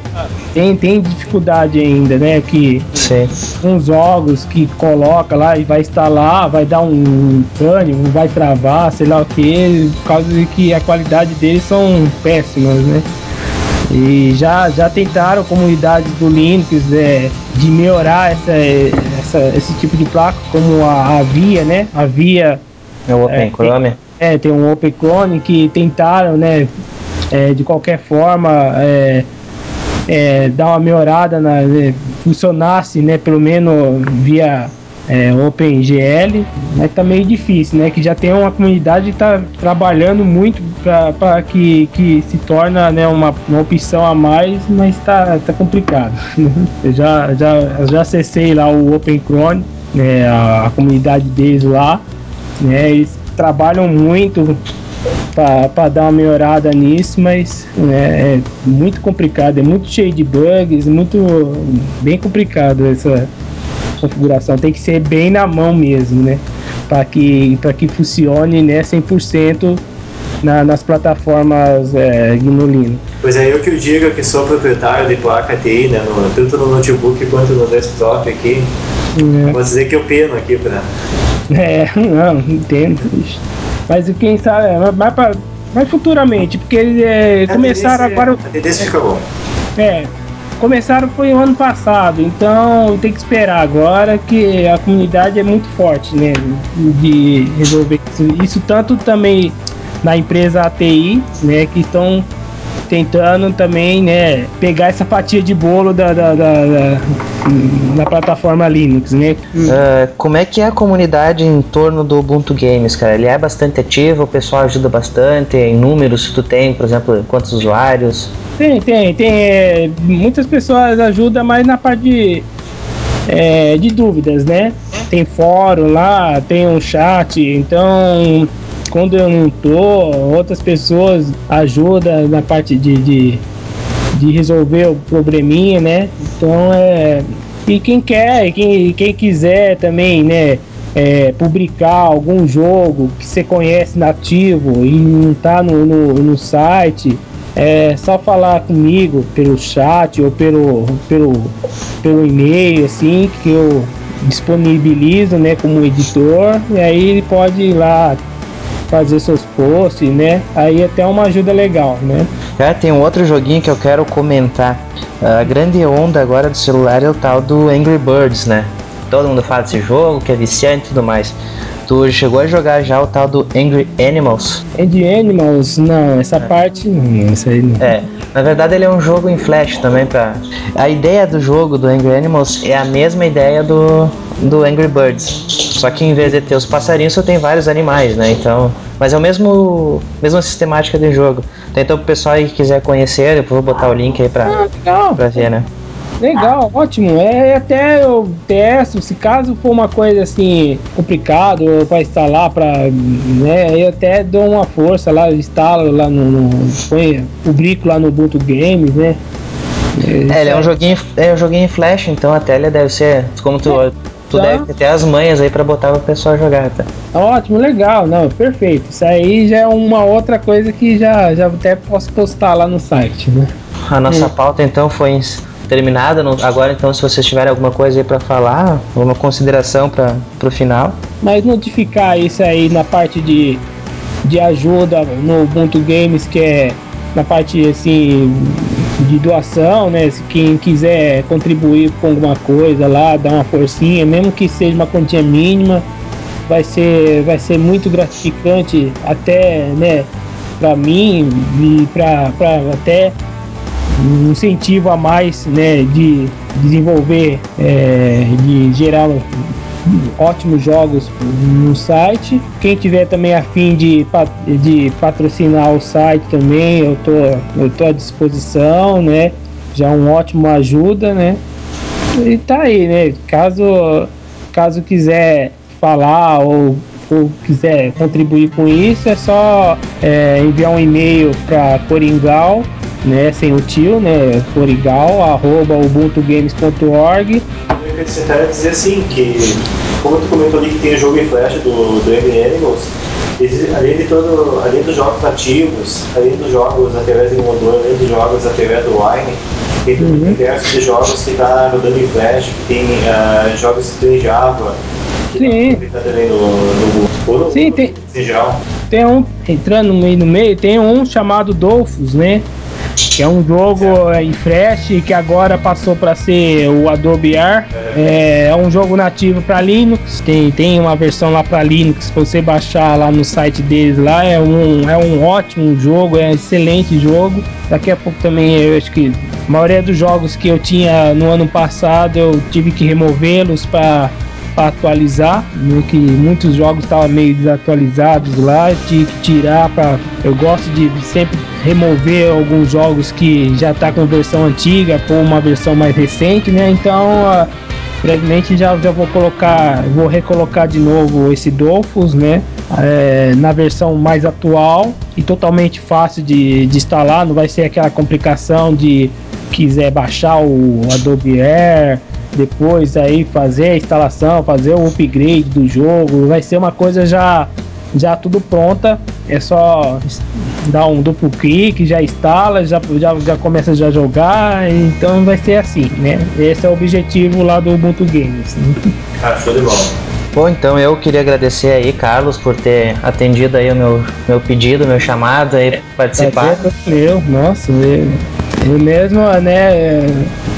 tem, tem dificuldade ainda, né? Que Sim. uns jogos que coloca lá e vai instalar, vai dar um pânico, vai travar, sei lá o que, por causa de que a qualidade deles são péssimas, né? E já, já tentaram comunidades do Linux é, de melhorar essa, essa, esse tipo de placa, como a, a Via, né? A Via. É o Open é, Chrome? Tem, é, tem um Open Chrome que tentaram, né? É, de qualquer forma, é, é, dar uma melhorada, na, né, funcionasse, né? Pelo menos via é, OpenGL, mas tá meio difícil, né? Que já tem uma comunidade que tá trabalhando muito para que, que se torna né, uma, uma opção a mais, mas tá, tá complicado. Eu já, já, já acessei lá o OpenCron, né, a, a comunidade deles lá, né? Eles trabalham muito para dar uma melhorada nisso, mas né, é muito complicado, é muito cheio de bugs, muito bem complicado essa configuração tem que ser bem na mão mesmo, né? Para que, que funcione né, 100% na, nas plataformas é, GNU Pois é, eu que eu digo que sou proprietário de placa TI, né, no, tanto no notebook quanto no desktop aqui. É. Vou dizer que eu peno aqui para. É, não, entendo. Mas quem sabe, é, mais, pra, mais futuramente, porque eles é, começaram agora. A tendência fica bom. É, começaram foi o ano passado, então tem que esperar agora que a comunidade é muito forte, né? De resolver isso, isso tanto também na empresa ATI, né? Que estão tentando também, né, pegar essa fatia de bolo da, da, da, da na plataforma Linux, né? Uh, como é que é a comunidade em torno do Ubuntu Games, cara? Ele é bastante ativo, o pessoal ajuda bastante, em números, se tu tem, por exemplo, quantos usuários? Tem, tem, tem. É, muitas pessoas ajudam, mas na parte de, é, de dúvidas, né? Tem fórum lá, tem um chat, então quando eu não tô, outras pessoas ajudam na parte de, de, de resolver o probleminha, né? Então é. E quem quer, quem, quem quiser também, né? É, publicar algum jogo que você conhece nativo e não tá no, no, no site, é só falar comigo pelo chat ou pelo, pelo, pelo e-mail, assim, que eu disponibilizo, né, como editor, e aí ele pode ir lá fazer seus posts, né? Aí até uma ajuda legal, né? É, tem um outro joguinho que eu quero comentar. A grande onda agora do celular é o tal do Angry Birds, né? Todo mundo fala desse jogo, que é viciante e tudo mais. Tu chegou a jogar já o tal do Angry Animals? Angry Animals? Não, essa é. parte não, essa aí não. É, na verdade ele é um jogo em flash também pra... A ideia do jogo do Angry Animals é a mesma ideia do, do Angry Birds. Só que em vez de ter os passarinhos, só tem vários animais, né? Então, mas é o mesmo mesma sistemática de jogo. Então, o pessoal aí que quiser conhecer, eu vou botar o link aí pra, Ah, ver, né? Legal, ótimo. É até eu testo, se caso for uma coisa assim complicado para instalar para, né, eu até dou uma força lá, instalo lá no, no põe, publico lá no Ubuntu Games, né? É, ele é um joguinho, é um joguinho em flash, então a tela deve ser, como tu, tu tá. deve ter até as manhas aí pra botar o pessoal jogar, tá? Ótimo, legal, não, perfeito. Isso aí já é uma outra coisa que já, já até posso postar lá no site, né? A nossa Hum. pauta então foi terminada. Agora então, se vocês tiverem alguma coisa aí pra falar, alguma consideração para pro final. Mas notificar isso aí na parte de, de ajuda no Ubuntu Games, que é na parte assim de doação, né? Se quem quiser contribuir com alguma coisa lá, dar uma forcinha, mesmo que seja uma quantia mínima, vai ser, vai ser muito gratificante até, né, para mim e para até um incentivo a mais, né, de desenvolver, é, de gerar ótimos jogos no site. Quem tiver também a fim de, de patrocinar o site também, eu tô, eu tô à disposição, né? Já é um ótimo ajuda, né? E tá aí, né? Caso, caso quiser falar ou, ou quiser contribuir com isso, é só é, enviar um e-mail para Coringal, né? Sem o tio, né? Coringal, arroba ubuntugames.org. Acrescentar é dizer assim, que como tu comentou ali que tem o jogo em flash do, do Angry Animals, além de todo, além dos jogos nativos, além dos jogos através do emulador, além dos jogos através do Wine, tem Uhum. o universo de jogos que está rodando em flash, que tem ah, jogos que tem em Java, que Sim. pra aproveitar também no, no, no, Sim, no tem-. Tem um, entrando no meio, no meio, tem um chamado Dolphus, né? Que é um jogo é, em Flash que agora passou para ser o Adobe R. É, é um jogo nativo para Linux. Tem, tem uma versão lá para Linux. Se você baixar lá no site deles, lá é um, é um ótimo jogo, é um excelente jogo. Daqui a pouco também eu acho que a maioria dos jogos que eu tinha no ano passado eu tive que removê-los para para atualizar, né, que muitos jogos estavam meio desatualizados lá, tive que tirar para eu gosto de sempre remover alguns jogos que já tá com versão antiga por uma versão mais recente, né? Então, brevemente já, já vou colocar, vou recolocar de novo esse Dolphus, né? É, na versão mais atual e totalmente fácil de, de instalar, não vai ser aquela complicação de quiser baixar o Adobe Air, depois aí fazer a instalação, fazer o upgrade do jogo, vai ser uma coisa já já tudo pronta, é só dar um duplo clique, já instala, já, já, já começa já a jogar, então vai ser assim, né? Esse é o objetivo lá do Ubuntu Games. né? Ah, show de bola. Bom, então eu queria agradecer aí, Carlos, por ter atendido aí o meu, meu pedido, meu chamado aí, participar. Prazer meu, nossa, eu, eu mesmo, né,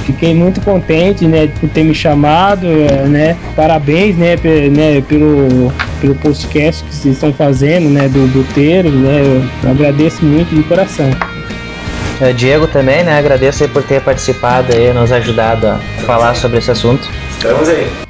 fiquei muito contente, né, por ter me chamado, eh, né, parabéns, né, né, pelo, pelo podcast que vocês estão fazendo, né, do Buteiro, né, eu agradeço muito de coração. Eh, Diego também, né? Agradeço por ter participado aí, nos ajudado a falar sobre esse assunto. Estamos aí.